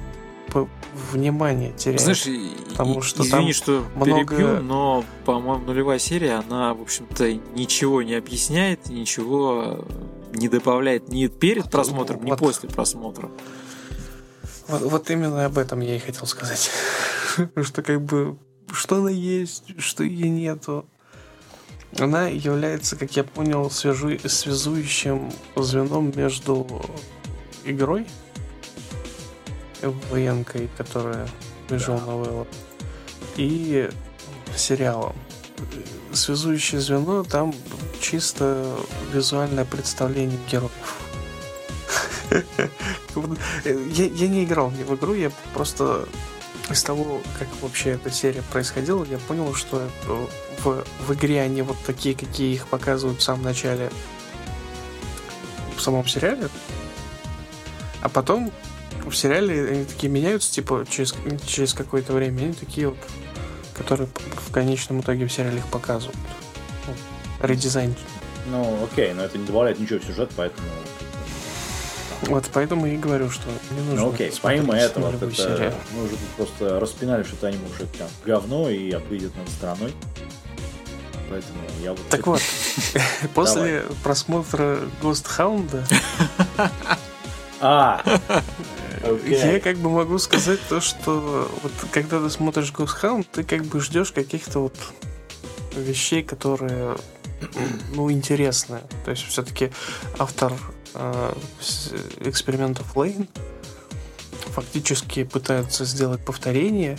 Speaker 3: внимание теряет.
Speaker 2: Знаешь,
Speaker 3: потому что
Speaker 2: извини,
Speaker 3: там
Speaker 2: что
Speaker 3: много-
Speaker 2: перебью, но, по-моему, нулевая серия, она, в общем-то, ничего не объясняет, ничего не добавляет ни перед просмотром, ни
Speaker 3: Вот.
Speaker 2: после просмотра.
Speaker 3: вот, вот именно об этом я и хотел сказать. что как бы что она есть, что ее нету. Она является, как я понял, свяжу... связующим звеном между игрой военкой, которая вижу
Speaker 1: Да.
Speaker 3: новелла, и сериалом. Связующее звено там чисто визуальное представление героев. Я, я не играл ни в игру, я просто из того, как вообще эта серия происходила, я понял, что э, в, в игре они вот такие, какие их показывают в самом начале, в самом сериале, а потом в сериале они такие меняются, типа через, через какое-то время, они такие вот, которые в конечном итоге в сериале их показывают. Редизайн.
Speaker 1: Ну, окей, но это не добавляет ничего в сюжет, поэтому...
Speaker 3: Вот поэтому и говорю, что не нужно
Speaker 1: Ну окей, помимо этого,
Speaker 3: нулевую
Speaker 1: это,
Speaker 3: серию.
Speaker 1: мы уже тут просто распинали, что это аниме уже прям говно и выйдет над страной. Поэтому я вот...
Speaker 3: Так вот, после просмотра Ghost Hound
Speaker 1: А!
Speaker 3: я как бы могу сказать то, что вот когда ты смотришь Ghost Hound, ты как бы ждешь каких-то вот вещей, которые ну, интересные. То есть все-таки автор э, экспериментов Лейн фактически пытается сделать повторение,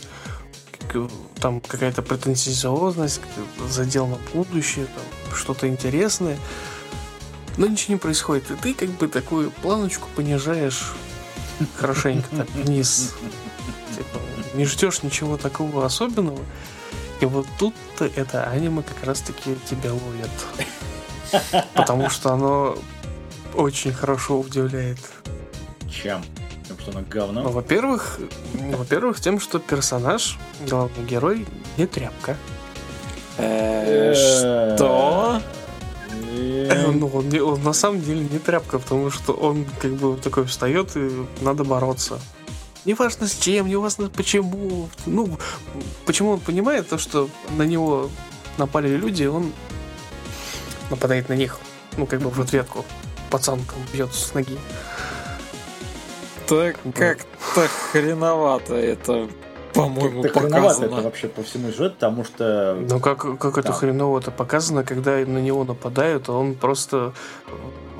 Speaker 3: там какая-то претенциозность, задел на будущее, там, что-то интересное. Но ничего не происходит. И ты как бы такую планочку понижаешь хорошенько так вниз. Типа, не ждешь ничего такого особенного. И вот тут-то это аниме как раз-таки тебя ловит. Потому что оно очень хорошо удивляет.
Speaker 1: Чем? Тем, что оно
Speaker 3: Ну,
Speaker 1: говно?
Speaker 3: во-первых, ну, во-первых, тем, что персонаж, главный герой, не тряпка.
Speaker 2: Э, Что?
Speaker 1: Э,
Speaker 3: Ну, он, он на самом деле не тряпка, потому что он как бы такой встает и надо бороться. Неважно с чем, неважно почему. Ну, почему он понимает то, что на него напали люди, он нападает на них. Ну, как бы в ответку. Пацанкам бьет с ноги.
Speaker 2: Так как-то хреновато это, по-моему,
Speaker 1: Так хреновато это
Speaker 2: показано.
Speaker 1: вообще по всему сюжету, потому что...
Speaker 3: Ну, как, как это
Speaker 1: Да.
Speaker 3: хреново это показано, когда на него нападают, а он просто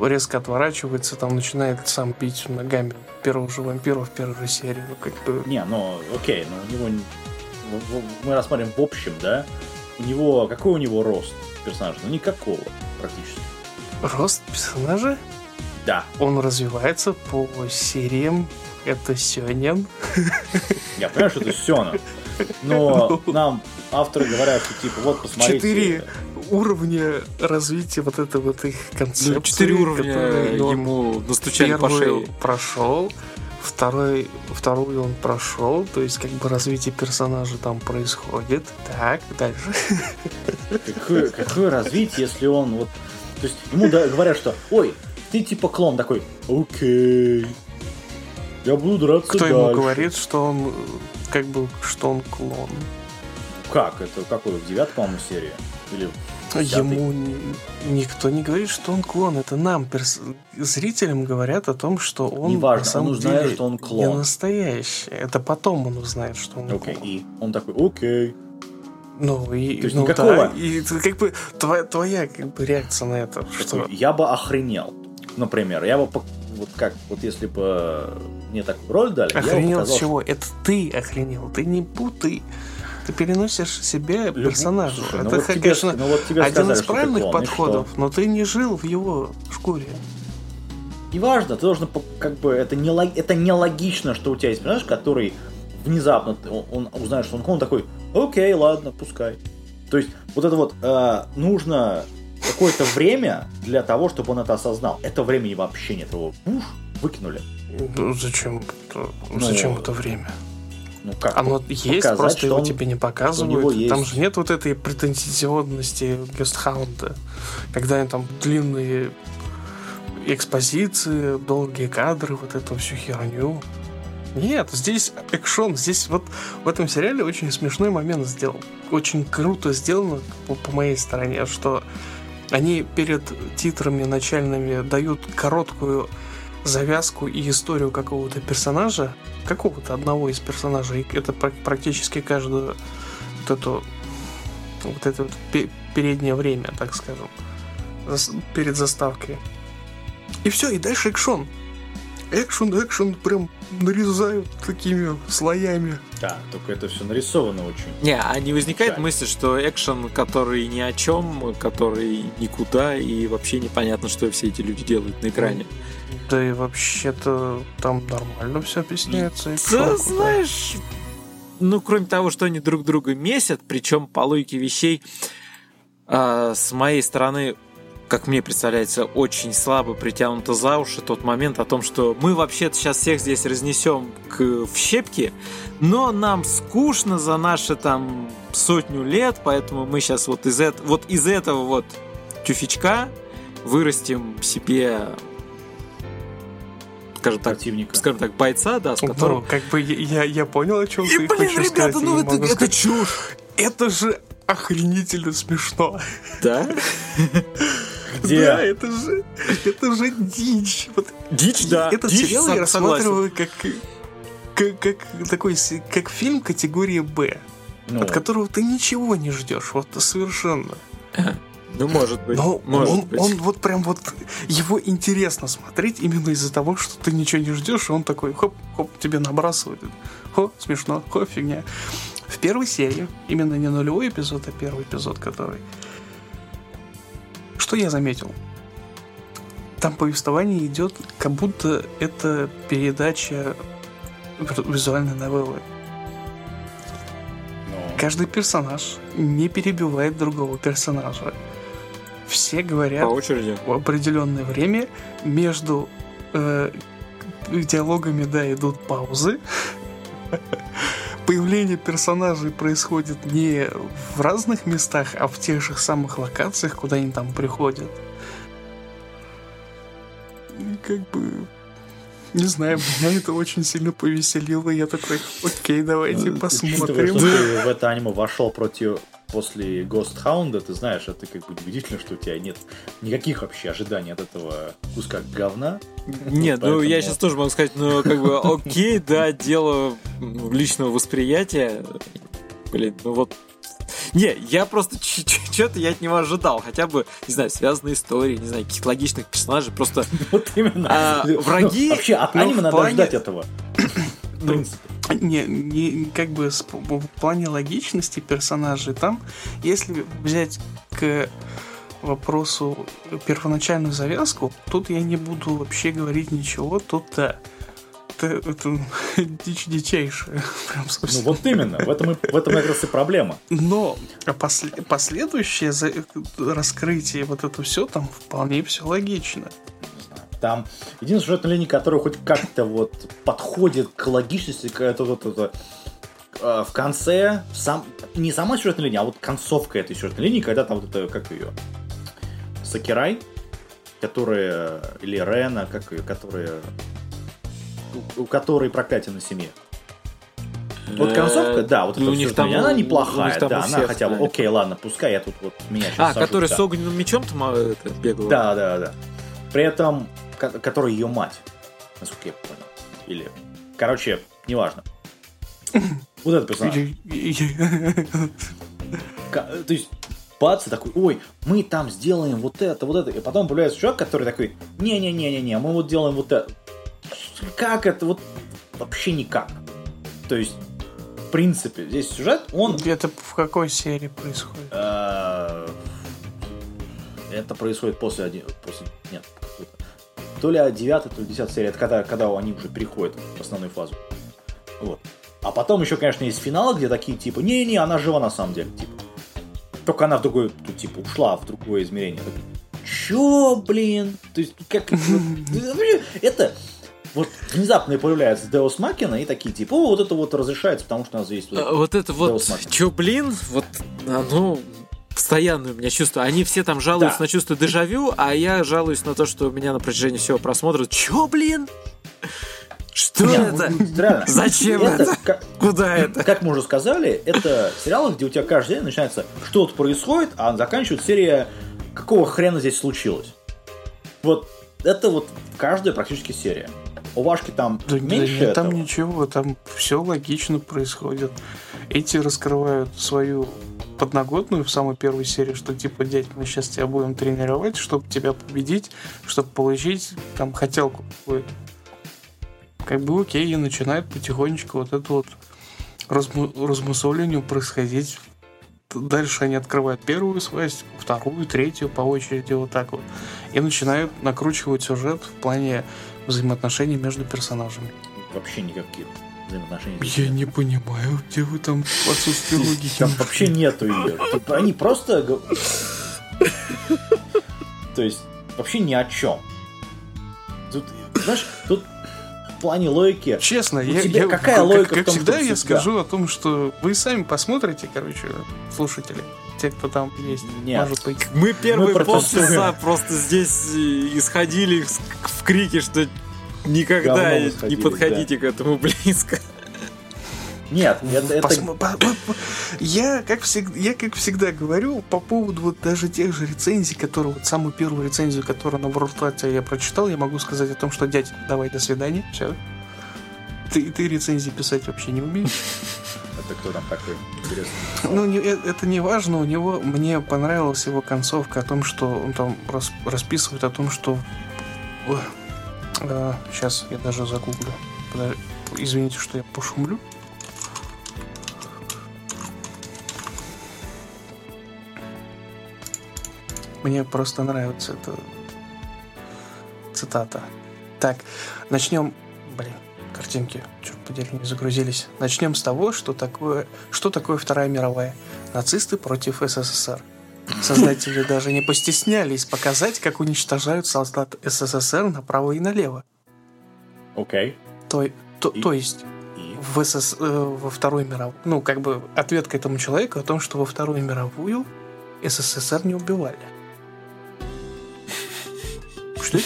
Speaker 3: резко отворачивается, там начинает сам бить ногами первого же вампира в первой же серии. Ну, как бы...
Speaker 1: Не, ну окей, но у него... Мы рассмотрим в общем, да? У него... Какой у него рост персонажа? Ну никакого практически.
Speaker 3: Рост персонажа,
Speaker 1: Да,
Speaker 3: он развивается по сериям. Это Сёнен.
Speaker 1: я понимаю, что это Сёна. Но нам авторы говорят, что типа, вот посмотрите...
Speaker 3: Четыре уровня развития вот этой вот их концепции.
Speaker 2: Ну, четыре уровня
Speaker 3: которые, ну,
Speaker 2: ему настучали по
Speaker 3: Первый
Speaker 2: шее.
Speaker 3: прошел, второй, вторую он прошел, то есть как бы развитие персонажа там происходит. Так, дальше.
Speaker 1: Какое, какое развитие, если он вот... То есть ему да- говорят, что ой, ты типа клон такой, окей, я буду драться
Speaker 3: Кто
Speaker 1: дальше.
Speaker 3: ему говорит, что он э, как бы, что он клон?
Speaker 1: Как? Это какой? В девятой, по-моему, серии? Или?
Speaker 3: Ему ни- никто не говорит, что он клон. Это нам, перс- зрителям, говорят о том, что он
Speaker 1: Неважно,
Speaker 3: на самом
Speaker 1: он узнает,
Speaker 3: деле
Speaker 1: что он
Speaker 3: не
Speaker 1: клон.
Speaker 3: настоящий. Это потом он узнает, что он
Speaker 1: Окей,
Speaker 3: клон.
Speaker 1: и он такой, окей.
Speaker 3: Ну и
Speaker 1: То есть
Speaker 3: ну,
Speaker 1: никакого-
Speaker 3: да, и как бы твоя, твоя как бы реакция на это, что
Speaker 1: Я бы охренел. Например, я бы вот как, вот если бы мне такую роль дали,
Speaker 3: охренел
Speaker 1: показал,
Speaker 3: чего? Это ты охренел, ты не путай. Ты переносишь себе
Speaker 1: Люб-
Speaker 3: персонажа.
Speaker 1: Слушай, ну
Speaker 3: это,
Speaker 1: вот тебе-
Speaker 3: конечно,
Speaker 1: ну вот тебе
Speaker 3: один
Speaker 1: сказали,
Speaker 3: из
Speaker 1: что
Speaker 3: правильных
Speaker 1: клон, и
Speaker 3: подходов,
Speaker 1: что?
Speaker 3: но ты не жил в его шкуре.
Speaker 1: Неважно, ты должен как бы это не это нелогично, что у тебя есть персонаж, который внезапно он, он узнает, что он клон, такой, окей, ладно, пускай. То есть вот это вот э, нужно какое-то время для того, чтобы он это осознал. Это времени вообще нет, его уф, выкинули.
Speaker 3: Ну, зачем,
Speaker 1: Ну,
Speaker 3: зачем это время?
Speaker 1: Ну как?
Speaker 3: Оно есть,
Speaker 1: показать,
Speaker 3: просто его
Speaker 1: он-
Speaker 3: тебе не показывают. Там же нет вот этой претензионности Гестхаунда, когда там длинные экспозиции, долгие кадры, вот эту всю херню. Нет, здесь экшон, здесь вот в этом сериале очень смешной момент сделал. Очень круто сделано по, по моей стороне, что они перед титрами начальными дают короткую завязку и историю какого-то персонажа, какого-то одного из персонажей. Это пр- практически каждую вот эту вот это вот пе- переднее время, так скажем, перед заставкой. И все, и дальше экшон. Экшен, экшен, прям нарезают такими слоями.
Speaker 1: Да, только это все нарисовано очень.
Speaker 2: Не, а не возникает
Speaker 1: Жаль.
Speaker 2: мысли, что экшен, который ни о чем, который никуда, и вообще непонятно, что все эти люди делают на экране.
Speaker 3: Да и вообще-то там нормально все объясняется.
Speaker 2: Да,
Speaker 3: экшон,
Speaker 2: знаешь, ну, кроме того, что они друг друга месят, причем по логике вещей, а, с моей стороны, как мне представляется, очень слабо притянуто за уши тот момент о том, что мы вообще-то сейчас всех здесь разнесем к, в щепки, но нам скучно за наши там сотню лет, поэтому мы сейчас вот из, эт- вот из этого вот тюфячка вырастим себе скажем так,
Speaker 1: Противника.
Speaker 2: скажем так, бойца, да, с
Speaker 3: Ну,
Speaker 2: которым...
Speaker 3: как бы я, я понял, о чем
Speaker 2: И,
Speaker 3: ты
Speaker 2: блин,
Speaker 3: хочешь
Speaker 2: ребята,
Speaker 3: сказать.
Speaker 2: ну это, это
Speaker 3: сказать,
Speaker 2: чушь.
Speaker 3: это же охренительно смешно.
Speaker 2: Да?
Speaker 1: Где?
Speaker 3: Да, это же, это же дичь. Вот
Speaker 2: Дичь, да.
Speaker 3: Этот
Speaker 2: Дичь,
Speaker 3: сериал я рассматриваю как, как, как такой как фильм категории Б,
Speaker 1: Ну,
Speaker 3: от которого ты ничего не ждешь, вот совершенно.
Speaker 2: Ну, может быть.
Speaker 3: Но
Speaker 2: может
Speaker 3: он,
Speaker 2: быть.
Speaker 3: он вот прям вот его интересно смотреть именно из-за того, что ты ничего не ждешь, и он такой хоп, хоп, тебе набрасывает. Хо, смешно, хо, фигня. В первой серии, именно не нулевой эпизод, а первый эпизод, который. Что я заметил? Там повествование идет, как будто это передача визуальной новеллы.
Speaker 1: ну,
Speaker 3: Каждый персонаж не перебивает другого персонажа. Все говорят
Speaker 2: По очереди.
Speaker 3: в определенное время между э, диалогами, да, идут паузы. Появление персонажей происходит не в разных местах, а в тех же самых локациях, куда они там приходят. И как бы... Не знаю, меня это очень сильно повеселило. Я такой, окей, давайте
Speaker 1: Учитывая,
Speaker 3: посмотрим.
Speaker 1: что ты в это аниме вошел против после Ghost Hound, ты знаешь, это как бы удивительно, что у тебя нет никаких вообще ожиданий от этого куска говна.
Speaker 2: Нет, ну
Speaker 1: Поэтому-
Speaker 2: я сейчас тоже могу сказать, ну как бы окей, да, дело личного восприятия. Блин, ну вот. Не, я просто что-то я от него ожидал. Хотя бы, не знаю, связанные истории, не знаю, каких-то логичных персонажей. Просто
Speaker 1: Вот именно.
Speaker 2: А,
Speaker 1: Ну,
Speaker 2: враги-
Speaker 1: Вообще, от
Speaker 3: ну,
Speaker 1: аниме надо ждать этого. Принципе.
Speaker 3: Не, не, как бы с- в плане логичности персонажей там, если взять к вопросу первоначальную завязку, тут я не буду вообще говорить ничего, тут да. это, это дичь дичайшая. Прям
Speaker 1: Ну вот именно, в этом, и, в этом как раз и проблема.
Speaker 3: Но после, последующее за, раскрытие, вот это все, там вполне все логично.
Speaker 1: Там единственная сюжетная линия, которая хоть как-то вот подходит к логичности, это вот это в конце сам не сама сюжетная линия, а вот концовка этой сюжетной линии, когда там вот это как ее Сакирай, которая или Рена, как ее, которая у, у которой проклятие на семье. Вот концовка, да, вот эта
Speaker 2: у них там,
Speaker 1: она неплохая, да, она
Speaker 2: всех,
Speaker 1: хотя бы,
Speaker 2: да.
Speaker 1: окей, ладно, пускай я тут вот меня сейчас
Speaker 2: А,
Speaker 1: сажут,
Speaker 2: который
Speaker 1: да.
Speaker 2: с огненным мечом там а, это, бегал?
Speaker 1: Да, да, да. При этом, которая ее мать, насколько я понял. Или, короче, неважно. Вот этот персонаж. То есть, бац, такой, ой, мы там сделаем вот это, вот это. И потом появляется чувак, который такой, не-не-не-не-не, мы вот делаем вот это. Как это? Вот вообще никак. То есть, в принципе, здесь сюжет, он...
Speaker 3: Это в какой серии происходит?
Speaker 1: э, Это происходит после один... После... Нет, то ли 9, то ли 10 серия, это когда, когда они уже переходят в основную фазу. Вот. А потом еще, конечно, есть финал, где такие типа, не-не, она жива на самом деле, типа. Только она в другой, тут, типа, ушла в другое измерение. Чё, блин? То есть, как... Это... Вот внезапно появляется Deus Machina и такие, типа, о, вот это вот разрешается, потому что у нас есть... вот
Speaker 2: А,
Speaker 1: это».
Speaker 2: Вот это вот,
Speaker 1: Deus Machina.
Speaker 2: чё, блин, вот оно постоянно у меня чувство. Они все там жалуются
Speaker 1: Да.
Speaker 2: на чувство дежавю, а я жалуюсь на то, что у меня на протяжении всего просмотра Чё, блин? Что
Speaker 1: Не,
Speaker 2: это?
Speaker 1: ну, реально.
Speaker 2: Зачем это?
Speaker 1: как-
Speaker 2: Куда это?
Speaker 1: Как мы уже сказали, это сериалы, где у тебя каждый день начинается что-то происходит, а заканчивается серия какого хрена здесь случилось. Вот это вот каждая практически серия. У Вашки там
Speaker 3: Да, да
Speaker 1: меньше
Speaker 3: нет, там ничего, там все логично происходит. Эти раскрывают свою подноготную в самой первой серии, что типа, дядь, мы сейчас тебя будем тренировать, чтобы тебя победить, чтобы получить там хотелку какую-то. Как бы окей, и начинает потихонечку вот это вот разму- размусоливание происходить. Дальше они открывают первую связь, вторую, третью по очереди вот так вот. И начинают накручивать сюжет в плане взаимоотношений между персонажами.
Speaker 1: Вообще никаких взаимоотношений.
Speaker 3: Я
Speaker 1: нет.
Speaker 3: не понимаю, где вы там отсутствие логики.
Speaker 1: Там вообще нету ее. Они просто... То есть, вообще ни о чем. Тут, знаешь, тут в плане логики...
Speaker 3: Честно,
Speaker 1: У
Speaker 3: я,
Speaker 1: тебя
Speaker 3: я-
Speaker 1: какая
Speaker 3: как,
Speaker 1: логика
Speaker 3: как
Speaker 1: том,
Speaker 3: всегда, я скажу о том, что вы сами посмотрите, короче, слушатели, те, кто там есть,
Speaker 1: Нет.
Speaker 3: может быть.
Speaker 2: Мы первые
Speaker 1: Мы
Speaker 2: полчаса просто здесь исходили в, в крике, что никогда не подходите к этому близко.
Speaker 1: Нет, это... это-
Speaker 3: Я, как всегда, я, как всегда говорю, по поводу вот даже тех же рецензий, которые, вот самую первую рецензию, которую на World я прочитал, я могу сказать о том, что, дядь, давай, до свидания, все. Ты, ты рецензии писать вообще не умеешь.
Speaker 1: Это кто там такой?
Speaker 3: Ну, не- э- это не важно, у него, мне понравилась его концовка о том, что он там рас- расписывает о том, что... сейчас я даже загуглю. Подож- Извините, что я пошумлю. Мне просто нравится эта цитата. Так, начнем... Блин, картинки, черт подери, не загрузились. Начнем с того, что такое, что такое Вторая мировая. Нацисты против СССР. Создатели даже не постеснялись показать, как уничтожают солдат СССР направо и налево.
Speaker 1: Окей.
Speaker 3: То, то,
Speaker 1: И?
Speaker 3: то есть
Speaker 1: И?
Speaker 3: в СС, э, во Вторую мировую... Ну, как бы ответ к этому человеку о том, что во Вторую мировую СССР не убивали. Что?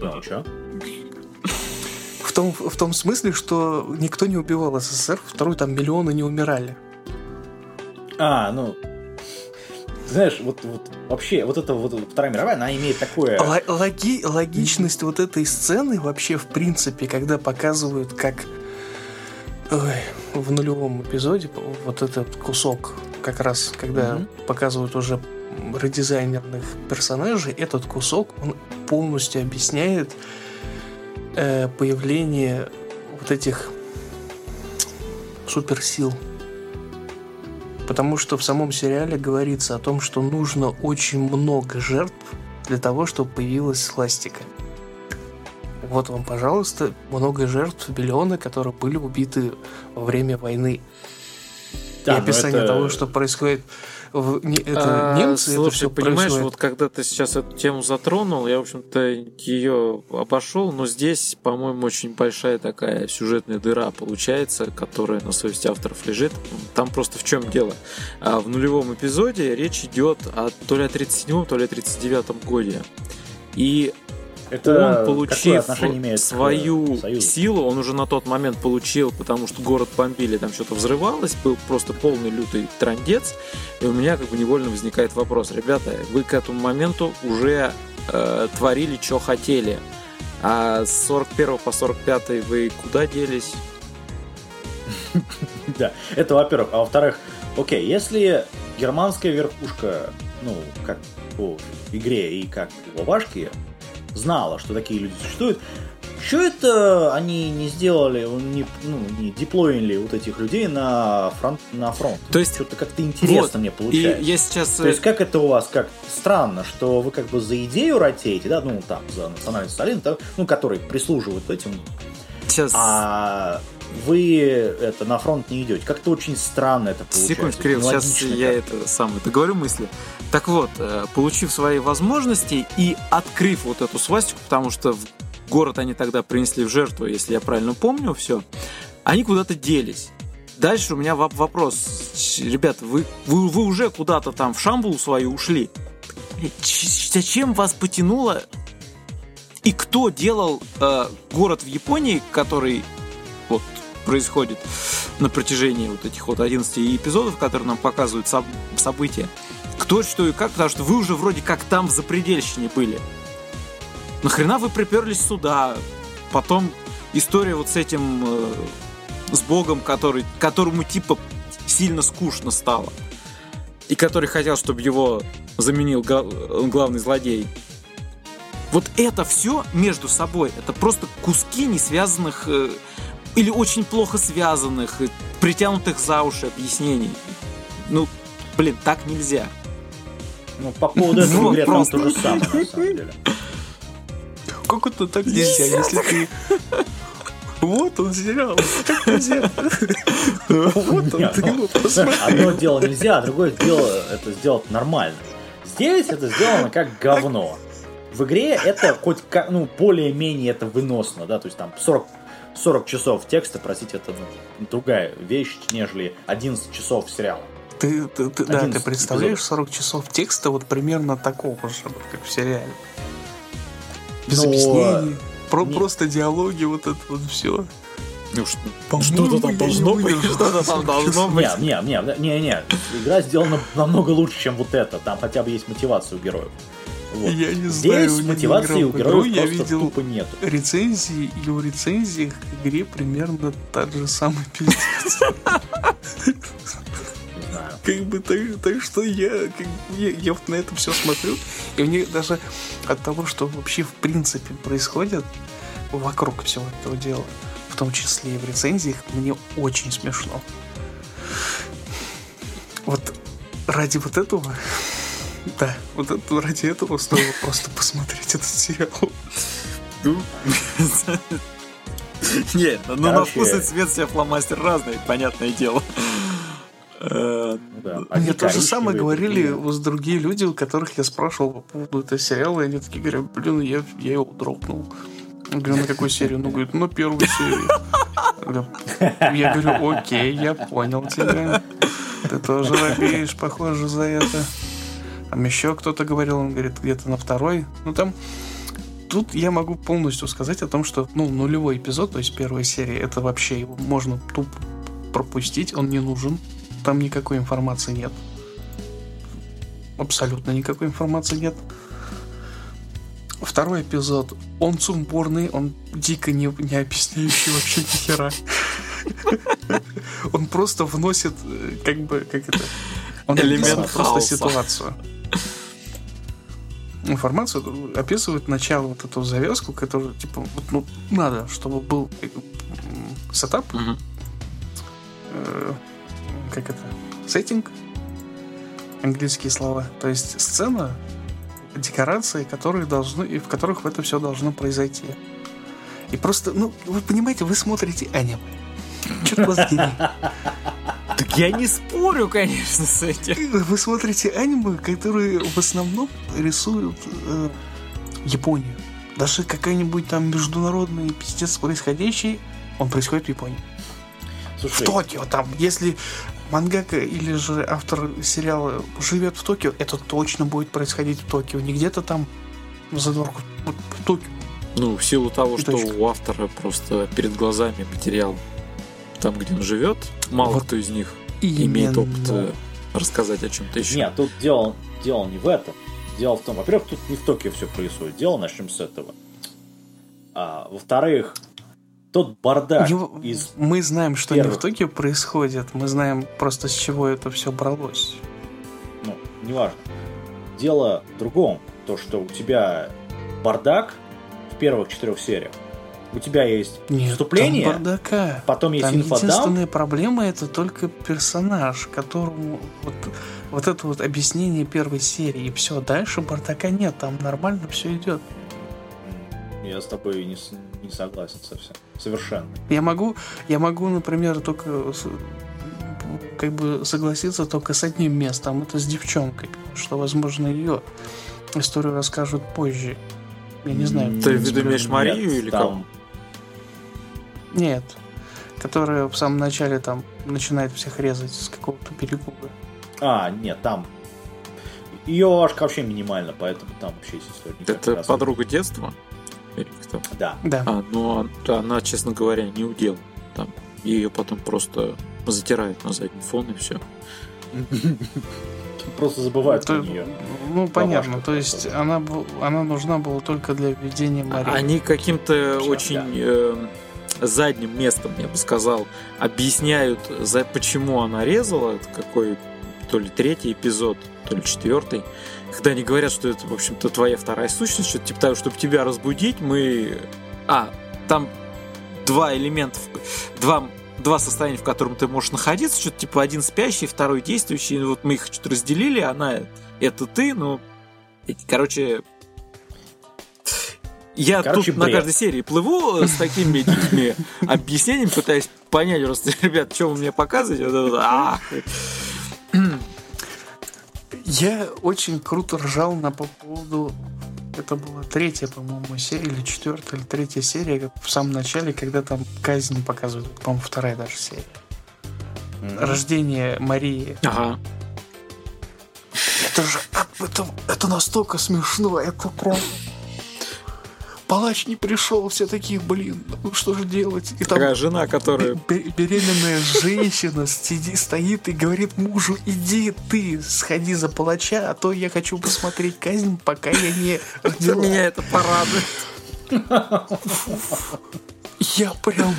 Speaker 1: Ну, чё?
Speaker 3: В том, в том смысле, что никто не убивал СССР, вторую там миллионы не умирали.
Speaker 1: А, ну... Знаешь, вот, вот вообще, вот эта вот Вторая мировая, она имеет такое...
Speaker 3: Л- логи- логичность вот этой сцены вообще, в принципе, когда показывают, как ой, в нулевом эпизоде вот этот кусок, как раз, когда
Speaker 1: Мгм.
Speaker 3: показывают уже редизайнерных персонажей, этот кусок, он полностью объясняет э, появление вот этих суперсил. Потому что в самом сериале говорится о том, что нужно очень много жертв для того, чтобы появилась сластика. вот вам, пожалуйста, много жертв, миллионы, которые были убиты во время войны.
Speaker 1: Да,
Speaker 3: и описание
Speaker 1: это-
Speaker 3: того, что происходит в не- это
Speaker 2: А,
Speaker 3: немцы,
Speaker 2: слушай,
Speaker 3: это все
Speaker 2: понимаешь,
Speaker 3: происходит.
Speaker 2: вот когда ты сейчас эту тему затронул, я, в общем-то, ее обошел, но здесь, по-моему, очень большая такая сюжетная дыра получается, которая на совести авторов лежит. Там просто в чем дело? А, В нулевом эпизоде речь идет о то ли о 37-м, то ли о 39-м годе. И
Speaker 1: Это
Speaker 2: он, получив
Speaker 1: имеет э,
Speaker 2: свою силу, он уже на тот момент получил, потому что город бомбили, там что-то взрывалось, был просто полный лютый трандец, и у меня как бы невольно возникает вопрос, ребята, вы к этому моменту уже э, творили, что хотели, а с 41 по 45 вы куда делись?
Speaker 1: Да, это во-первых. А во-вторых, окей, если германская верхушка, ну, как по игре и как по бабашке, знала, что такие люди существуют, что это они не сделали, не, ну, не деплоили вот этих людей на фронт? На фронт?
Speaker 2: То есть-
Speaker 1: Что-то как-то интересно
Speaker 2: Вот,
Speaker 1: мне
Speaker 2: И
Speaker 1: получается.
Speaker 2: я сейчас...
Speaker 1: То есть как это у вас, как странно, что вы как бы за идею ротеете, да, ну там, за национальный да, ну, который прислуживает этим
Speaker 2: сейчас...
Speaker 1: а вы это на фронт не идете. Как-то очень странно это получается.
Speaker 2: Секундочку, Кирилл, сейчас
Speaker 1: Нелогично
Speaker 2: я это самое договорю мысли. Так вот, э, получив свои возможности и открыв вот эту свастику, потому что в город они тогда принесли в жертву, если я правильно помню все, они куда-то делись. Дальше у меня воп- вопрос. Ребята, вы, вы, вы уже куда-то там в Шамбулу свою ушли. Зачем вас потянуло? И кто делал э, город в Японии, который происходит на протяжении вот этих вот 11 эпизодов, которые нам показывают соб- события. Кто, что и как, потому что вы уже вроде как там в запредельщине были. Нахрена вы приперлись сюда? Потом история вот с этим, э, с Богом, который, которому типа сильно скучно стало. И который хотел, чтобы его заменил га- главный злодей. Вот это все между собой, это просто куски не связанных э, или очень плохо связанных, притянутых за уши объяснений. Ну, блин, так нельзя.
Speaker 1: Ну, по поводу этого
Speaker 2: Ну,
Speaker 1: в игре там
Speaker 2: просто.
Speaker 1: то же самое, на самом деле.
Speaker 3: Как это так нельзя, если ты... Вот он сериал, как нельзя. Вот он, ты
Speaker 1: ну,
Speaker 3: его посмотри.
Speaker 1: Одно дело нельзя, а другое дело это сделать нормально. Здесь это сделано как говно. В игре это хоть как, ну, более-менее это выносно, да, то есть там 40, 40 часов текста, простите, это ну, другая вещь, нежели 11 часов сериала.
Speaker 3: Ты, ты- ты- да, ты
Speaker 1: 11
Speaker 3: представляешь
Speaker 1: эпизодов.
Speaker 3: 40 часов текста вот примерно такого же, вот как в сериале. Без
Speaker 1: Но-
Speaker 3: объяснений. Про, просто диалоги, вот это вот все.
Speaker 2: Ну, что- что-то там должно
Speaker 3: не
Speaker 2: быть, что-то там должно быть.
Speaker 1: Не, не, не, не, не, игра сделана намного лучше, чем вот это. Там хотя бы есть мотивация у героев. Вот.
Speaker 3: Я не знаю,
Speaker 1: Здесь
Speaker 3: не
Speaker 1: мотивации
Speaker 3: играл
Speaker 1: у героев
Speaker 3: игру, я видел
Speaker 1: тупо нету.
Speaker 3: рецензии, и у рецензий к игре примерно тот же самый пиздец.
Speaker 1: Не знаю.
Speaker 3: Как бы так, так что я, как я, я вот на это все смотрю, и мне даже от того, что вообще в принципе происходит вокруг всего этого дела, в том числе и в рецензиях, мне очень смешно. Вот ради вот этого, да, вот это, ради этого стоило просто посмотреть этот сериал.
Speaker 2: Ну, Не, ну на вкус и цвет все фломастер разный, понятное дело. Э,
Speaker 1: да.
Speaker 3: Мне то же самое говорили
Speaker 1: другие-
Speaker 3: вот другие люди, у которых я спрашивал по поводу этого сериала, и они такие говорят, блин, я, я его дропнул. Я говорю, на какую серию? Ну, говорит, ну, первую серию. Я говорю, Я говорю, окей, я понял тебя. Ты тоже робеешь, похоже, за это. Там еще кто-то говорил, он говорит, где-то на второй. Ну, там... Тут я могу полностью сказать о том, что, ну, нулевой эпизод, то есть первая серия, это вообще его можно тупо пропустить, он не нужен. Там никакой информации нет. Абсолютно никакой информации нет. Второй эпизод. Он сумбурный, он дико не, не объясняющий вообще ни хера. Он просто вносит, э, как бы, как это... Он
Speaker 2: Элемент
Speaker 3: просто ситуацию. Информацию описывает начало вот эту завязку, которую, типа, вот, ну, надо, чтобы был э, сетап, э, как это, сеттинг, английские слова, то есть сцена, декорации, которые должны, и в которых это все должно произойти. И просто, ну, вы понимаете, вы смотрите аниме. Черт дери.
Speaker 2: Так я не спорю, конечно, с этим.
Speaker 3: Вы смотрите аниме, которые в основном рисуют э, Японию. Даже какой-нибудь там международный пиздец происходящий, он происходит в Японии.
Speaker 1: Слушай,
Speaker 3: В Токио там, если мангака или же автор сериала живет в Токио, это точно будет происходить в Токио, не где-то там за дворку, в Токио.
Speaker 2: Ну, в силу того,
Speaker 3: И
Speaker 2: что
Speaker 3: точка.
Speaker 2: у автора просто перед глазами материал там, где он живет, мало
Speaker 3: Вот
Speaker 2: кто из них имеет
Speaker 3: Именно.
Speaker 2: опыт э, рассказать о чем-то еще.
Speaker 1: Нет, тут дело, дело не в этом. Дело в том, во-первых, тут не в Токио все происходит. Дело начнем с этого. А, во-вторых, тот бардак
Speaker 3: Его-
Speaker 1: из...
Speaker 3: Мы знаем, что не
Speaker 1: первых.
Speaker 3: в Токио происходит, мы знаем просто с чего это все бралось.
Speaker 1: Ну, неважно. Дело в другом. То, что у тебя бардак в первых четырех сериях. У тебя есть
Speaker 3: Нет,
Speaker 1: вступление,
Speaker 3: там бардака.
Speaker 1: потом есть
Speaker 3: Там
Speaker 1: инфодамп,
Speaker 3: единственная проблема это только персонаж, которому вот, вот это вот объяснение первой серии и все. Дальше бардака нет, там нормально все идет.
Speaker 1: Я с тобой не, не согласен совсем. Совершенно.
Speaker 3: Я могу, я могу, например, только с- как бы согласиться только с одним местом, это с девчонкой, что, возможно, ее историю расскажут позже. Я не знаю.
Speaker 2: Ты
Speaker 3: в
Speaker 2: виду имеешь Марию
Speaker 1: Нет,
Speaker 2: или
Speaker 1: там-
Speaker 2: кого?
Speaker 3: Нет. Которая в самом начале там начинает всех резать с какого-то перепуга.
Speaker 1: А, нет, там... Ее аж вообще минимально, поэтому там вообще есть история.
Speaker 2: Это подруга детства? Или кто?
Speaker 1: Да.
Speaker 3: Да.
Speaker 2: А, ну а- она, честно говоря, не удел. Там ее потом просто затирают на задний фон и все.
Speaker 1: Просто забывают про нее.
Speaker 3: ну, понятно. То есть она, она нужна была только для введения Марии.
Speaker 2: Они каким-то очень
Speaker 1: да.
Speaker 2: э, задним местом, я бы сказал, объясняют, за почему она резала. Это какой то ли третий эпизод, то ли четвертый. Когда они говорят, что это, в общем-то, твоя вторая сущность, что-то типа того, чтобы тебя разбудить, мы... А, там два элемента, два, два состояния, в котором ты можешь находиться, что-то типа один спящий, второй действующий. Вот мы их чуть разделили, она это ты, ну... Короче, я
Speaker 1: Короче,
Speaker 2: тут на
Speaker 1: бред.
Speaker 2: каждой серии плыву э, с такими дикими объяснениями, пытаясь понять просто, ребят, что вы мне показываете? А,
Speaker 3: Я очень круто ржал на по поводу... Это была третья, по-моему, серия, или четвертая, или третья серия, как в самом начале, когда там казнь показывают, по-моему, вторая даже серия. Рождение Марии.
Speaker 2: Ага.
Speaker 3: Это же... Это, это настолько смешно, это прям... Палач не пришел, все такие, блин, ну что же делать? И там
Speaker 2: Такая жена, которая...
Speaker 3: бе- беременная женщина сиди- стоит и говорит мужу, иди ты, сходи за палача, а то я хочу посмотреть казнь, пока я не
Speaker 2: Для
Speaker 3: родила».
Speaker 2: меня это порадует.
Speaker 3: Я прям...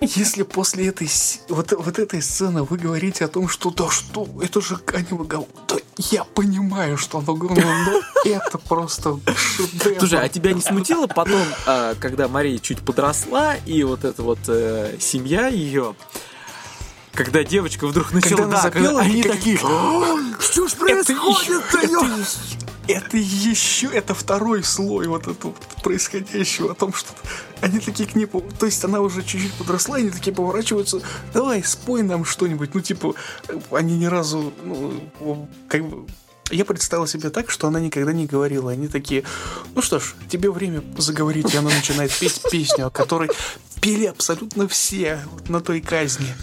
Speaker 3: Если после этой, вот, вот этой сцены вы говорите о том, что да что, это же аниме говно, да я понимаю, что оно говно, но это просто шедевр.
Speaker 2: Слушай, а тебя не смутило потом, а, когда Мария чуть подросла, и вот эта вот э, семья ее, когда девочка вдруг начала...
Speaker 3: Когда она
Speaker 2: да,
Speaker 3: запела,
Speaker 2: они такие... Что ж
Speaker 3: это еще, это, это еще, это второй слой вот этого происходящего, о том, что они такие к ней, то есть она уже чуть-чуть подросла, и они такие поворачиваются, давай, спой нам что-нибудь, ну, типа, они ни разу, ну, как бы, я представил себе так, что она никогда не говорила. Они такие, ну что ж, тебе время заговорить. И она начинает петь песню, о которой пели абсолютно все вот на той казни.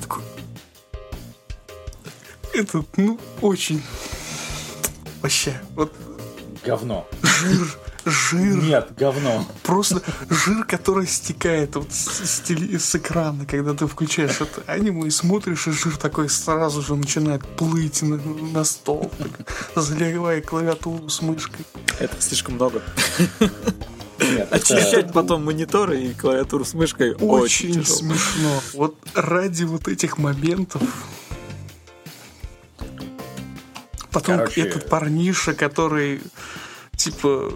Speaker 3: Такой, это, ну, очень... Вообще, вот
Speaker 1: Говно.
Speaker 3: жир, жир,
Speaker 1: Нет, говно.
Speaker 3: просто жир, который стекает вот с, с теле- с экрана, когда ты включаешь это аниме и смотришь, и жир такой сразу же начинает плыть на, на стол, так, заливая клавиатуру с мышкой.
Speaker 2: Это слишком много.
Speaker 1: Нет, это-
Speaker 2: Очищать потом мониторы и клавиатуру с мышкой очень,
Speaker 3: Очень смешно. Вот ради вот этих моментов. Потом
Speaker 1: Короче-
Speaker 3: этот парниша, который типа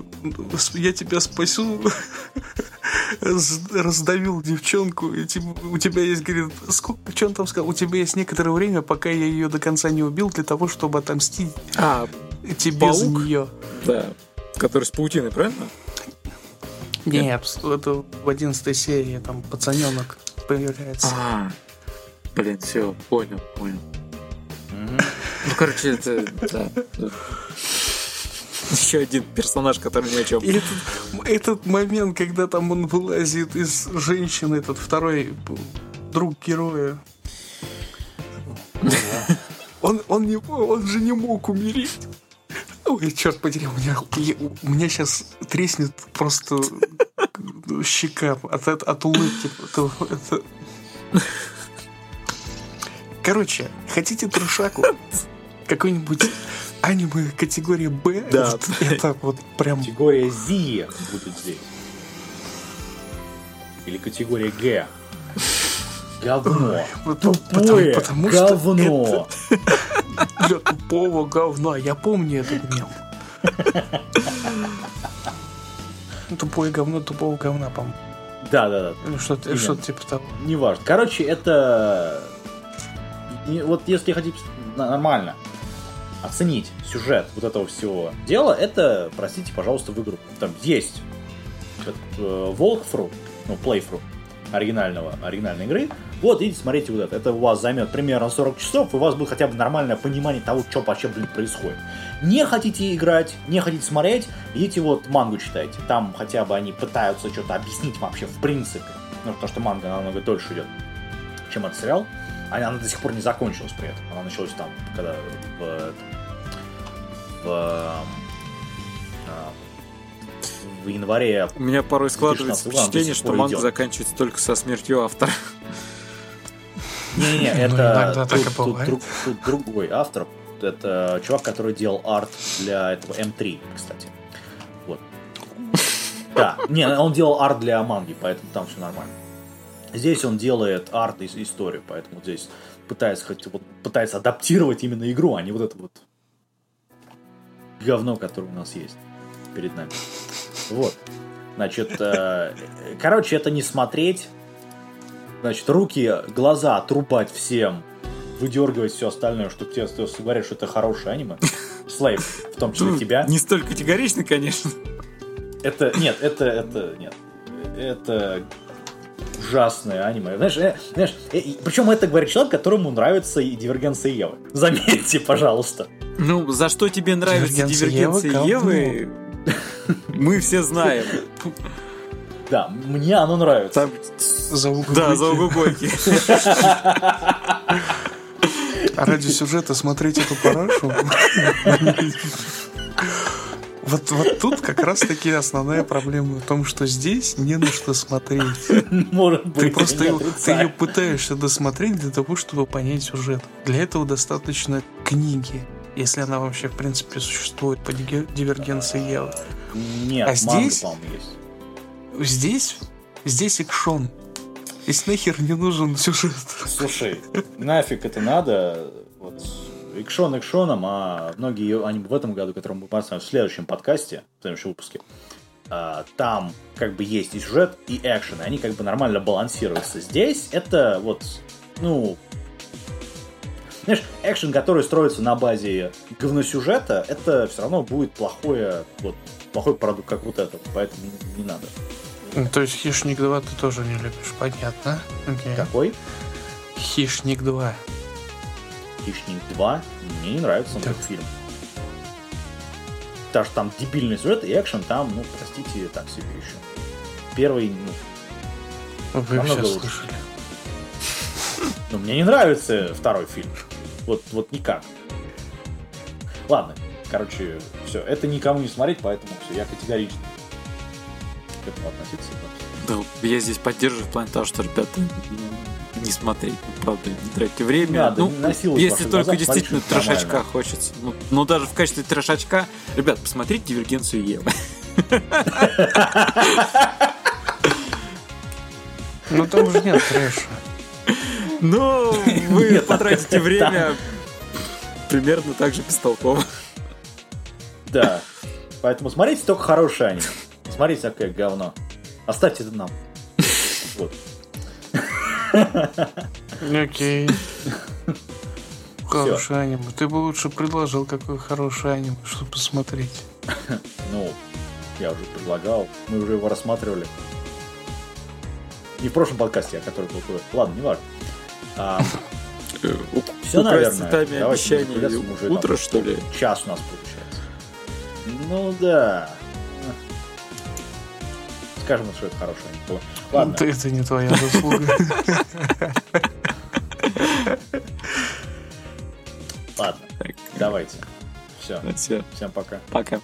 Speaker 3: я тебя спасу, раз- раздавил девчонку, и типа, у тебя есть, говорит, сколько, что он там сказал, у тебя есть некоторое время, пока я ее до конца не убил, для того, чтобы отомстить
Speaker 2: А,
Speaker 3: тебе за
Speaker 2: Паук?
Speaker 3: нее.
Speaker 2: да. Который с паутиной, правильно?
Speaker 3: Нет, это в 11 серии там пацаненок появляется.
Speaker 2: А, блин, все, понял, понял. Ну, короче, это, да. Еще один персонаж, который ни о чем.
Speaker 3: Этот, этот момент, когда там он вылазит из женщины, этот второй друг героя. Он, он, не, он же не мог умереть. Ой, черт подери, у меня, у меня сейчас треснет просто щека от, от, от улыбки. Это- Короче, хотите трешаку? Какой-нибудь аниме категории Б?
Speaker 2: Да.
Speaker 3: Это вот прям...
Speaker 1: Категория Z будет здесь. Или категория Г. Говно.
Speaker 3: Вот
Speaker 1: Тупое
Speaker 3: потому- потому что
Speaker 1: говно.
Speaker 3: Для тупого говна. Я помню этот мем. Тупое говно тупого говна, по-моему.
Speaker 1: Да, да, да.
Speaker 3: Или что-то что типа того.
Speaker 1: Неважно. Короче, это... Вот если хотите нормально оценить сюжет вот этого всего дела, это, простите, пожалуйста, в игру. Там есть э, walkthrough, ну, playthrough оригинального, оригинальной игры. Вот, идите, смотрите вот это. Это у вас займет примерно 40 часов, и у вас будет хотя бы нормальное понимание того, что вообще, блин, происходит. Не хотите играть, не хотите смотреть, идите вот мангу читайте. Там хотя бы они пытаются что-то объяснить вообще в принципе. Ну, потому что манга намного дольше идет, чем этот сериал. А Она до сих пор не закончилась при этом. Она началась там, когда в, в, в январе
Speaker 2: У меня порой складывается
Speaker 1: 2016 года
Speaker 2: впечатление, что манга
Speaker 1: идет.
Speaker 2: заканчивается только со смертью автора.
Speaker 1: Не-не,
Speaker 3: Ну,
Speaker 1: это друг- тут другой автор. Это чувак, который делал арт для этого М3, кстати. Вот. Да, не, он делал арт для манги, поэтому там все нормально. Здесь он делает арт и историю, поэтому здесь пытается хоть вот, пытается адаптировать именно игру, а не вот это вот говно, которое у нас есть перед нами. Вот. Значит, э, короче, это не смотреть, Значит, руки, глаза отрубать всем, выдергивать все остальное, чтобы тебе говорят, что это хорошее аниме. Слейв, в том числе
Speaker 2: Ну,
Speaker 1: тебя.
Speaker 2: Не столь категорично, конечно.
Speaker 1: Это, нет, это, это, нет. Это ужасное аниме. Знаешь, э, знаешь, причем это говорит человек, которому нравится и Дивергенция Евы. Заметьте, пожалуйста.
Speaker 2: Ну, за что тебе нравится
Speaker 3: Дивергенция
Speaker 2: дивергенция
Speaker 3: Евы,
Speaker 2: Евы, мы все знаем.
Speaker 1: Да, мне оно нравится.
Speaker 2: Там,
Speaker 3: За угол
Speaker 2: да, за угогойки.
Speaker 3: А ради сюжета смотреть эту парашу? Вот, вот тут как раз таки основная проблема в том, что здесь не на что смотреть.
Speaker 1: Может быть,
Speaker 3: Ты просто ее, ты ее пытаешься досмотреть для того, чтобы понять сюжет. Для этого достаточно книги, если она вообще в принципе существует по дивергенции Евы.
Speaker 1: Нет,
Speaker 3: А
Speaker 1: манга,
Speaker 3: здесь?
Speaker 1: по-моему, есть.
Speaker 3: Здесь, здесь экшон. Здесь нахер не нужен сюжет.
Speaker 1: Слушай, нафиг это надо? Вот, экшон экшоном, а многие они в этом году, которые мы посмотрим в следующем подкасте, в следующем выпуске, а, там как бы есть и сюжет, и экшен, и они как бы нормально балансируются. Здесь это вот, ну, знаешь, экшен, который строится на базе говносюжета, это все равно будет плохое, вот, плохой продукт, как вот этот, поэтому не, не надо.
Speaker 3: Ну, То есть Хищник 2 ты тоже не любишь, понятно. Окей.
Speaker 1: Какой?
Speaker 3: Хищник 2.
Speaker 1: Хищник 2 мне не нравится
Speaker 3: Да.
Speaker 1: этот фильм. Потому что там дебильный сюжет и экшен там, ну, простите, так себе еще. Первый, ну,
Speaker 3: Вы
Speaker 1: Намного лучше.
Speaker 3: слышали.
Speaker 1: ну, мне не нравится второй фильм. Вот, вот никак. Ладно, короче, все, это никому не смотреть, поэтому все, я категорично к этому относиться. да.
Speaker 2: Да, я здесь поддерживаю в плане того, что, ребята, не смотреть, ну, правда, не тратьте время.
Speaker 1: Не надо,
Speaker 2: ну,
Speaker 1: не
Speaker 2: если только
Speaker 1: глаза,
Speaker 2: действительно трешачка
Speaker 1: нормально.
Speaker 2: хочется. Ну, ну, даже в качестве трешачка, ребят, посмотрите дивергенцию Евы.
Speaker 3: Ну там же нет трэша.
Speaker 2: Ну, вы потратите время примерно так же бестолково.
Speaker 1: Да. Поэтому смотрите только хорошее аниме. Смотрите всякое говно. Оставьте это нам. Вот.
Speaker 3: Окей. Хорошее аниме. Ты бы лучше предложил, какое хорошее аниме, чтобы посмотреть.
Speaker 1: Ну, Я уже предлагал. Мы уже его рассматривали. Не в прошлом подкасте, а который был. Ладно, не важно. А, Все, наверное. Давайте
Speaker 2: обещаний
Speaker 1: уже
Speaker 2: утро,
Speaker 1: там
Speaker 2: что ли?
Speaker 1: Час у нас получается. Ну да. Скажем, что это хорошее было. Ладно.
Speaker 3: Это, это не твоя заслуга.
Speaker 1: Ладно. Давайте.
Speaker 2: Все,
Speaker 1: Всем пока.
Speaker 2: пока.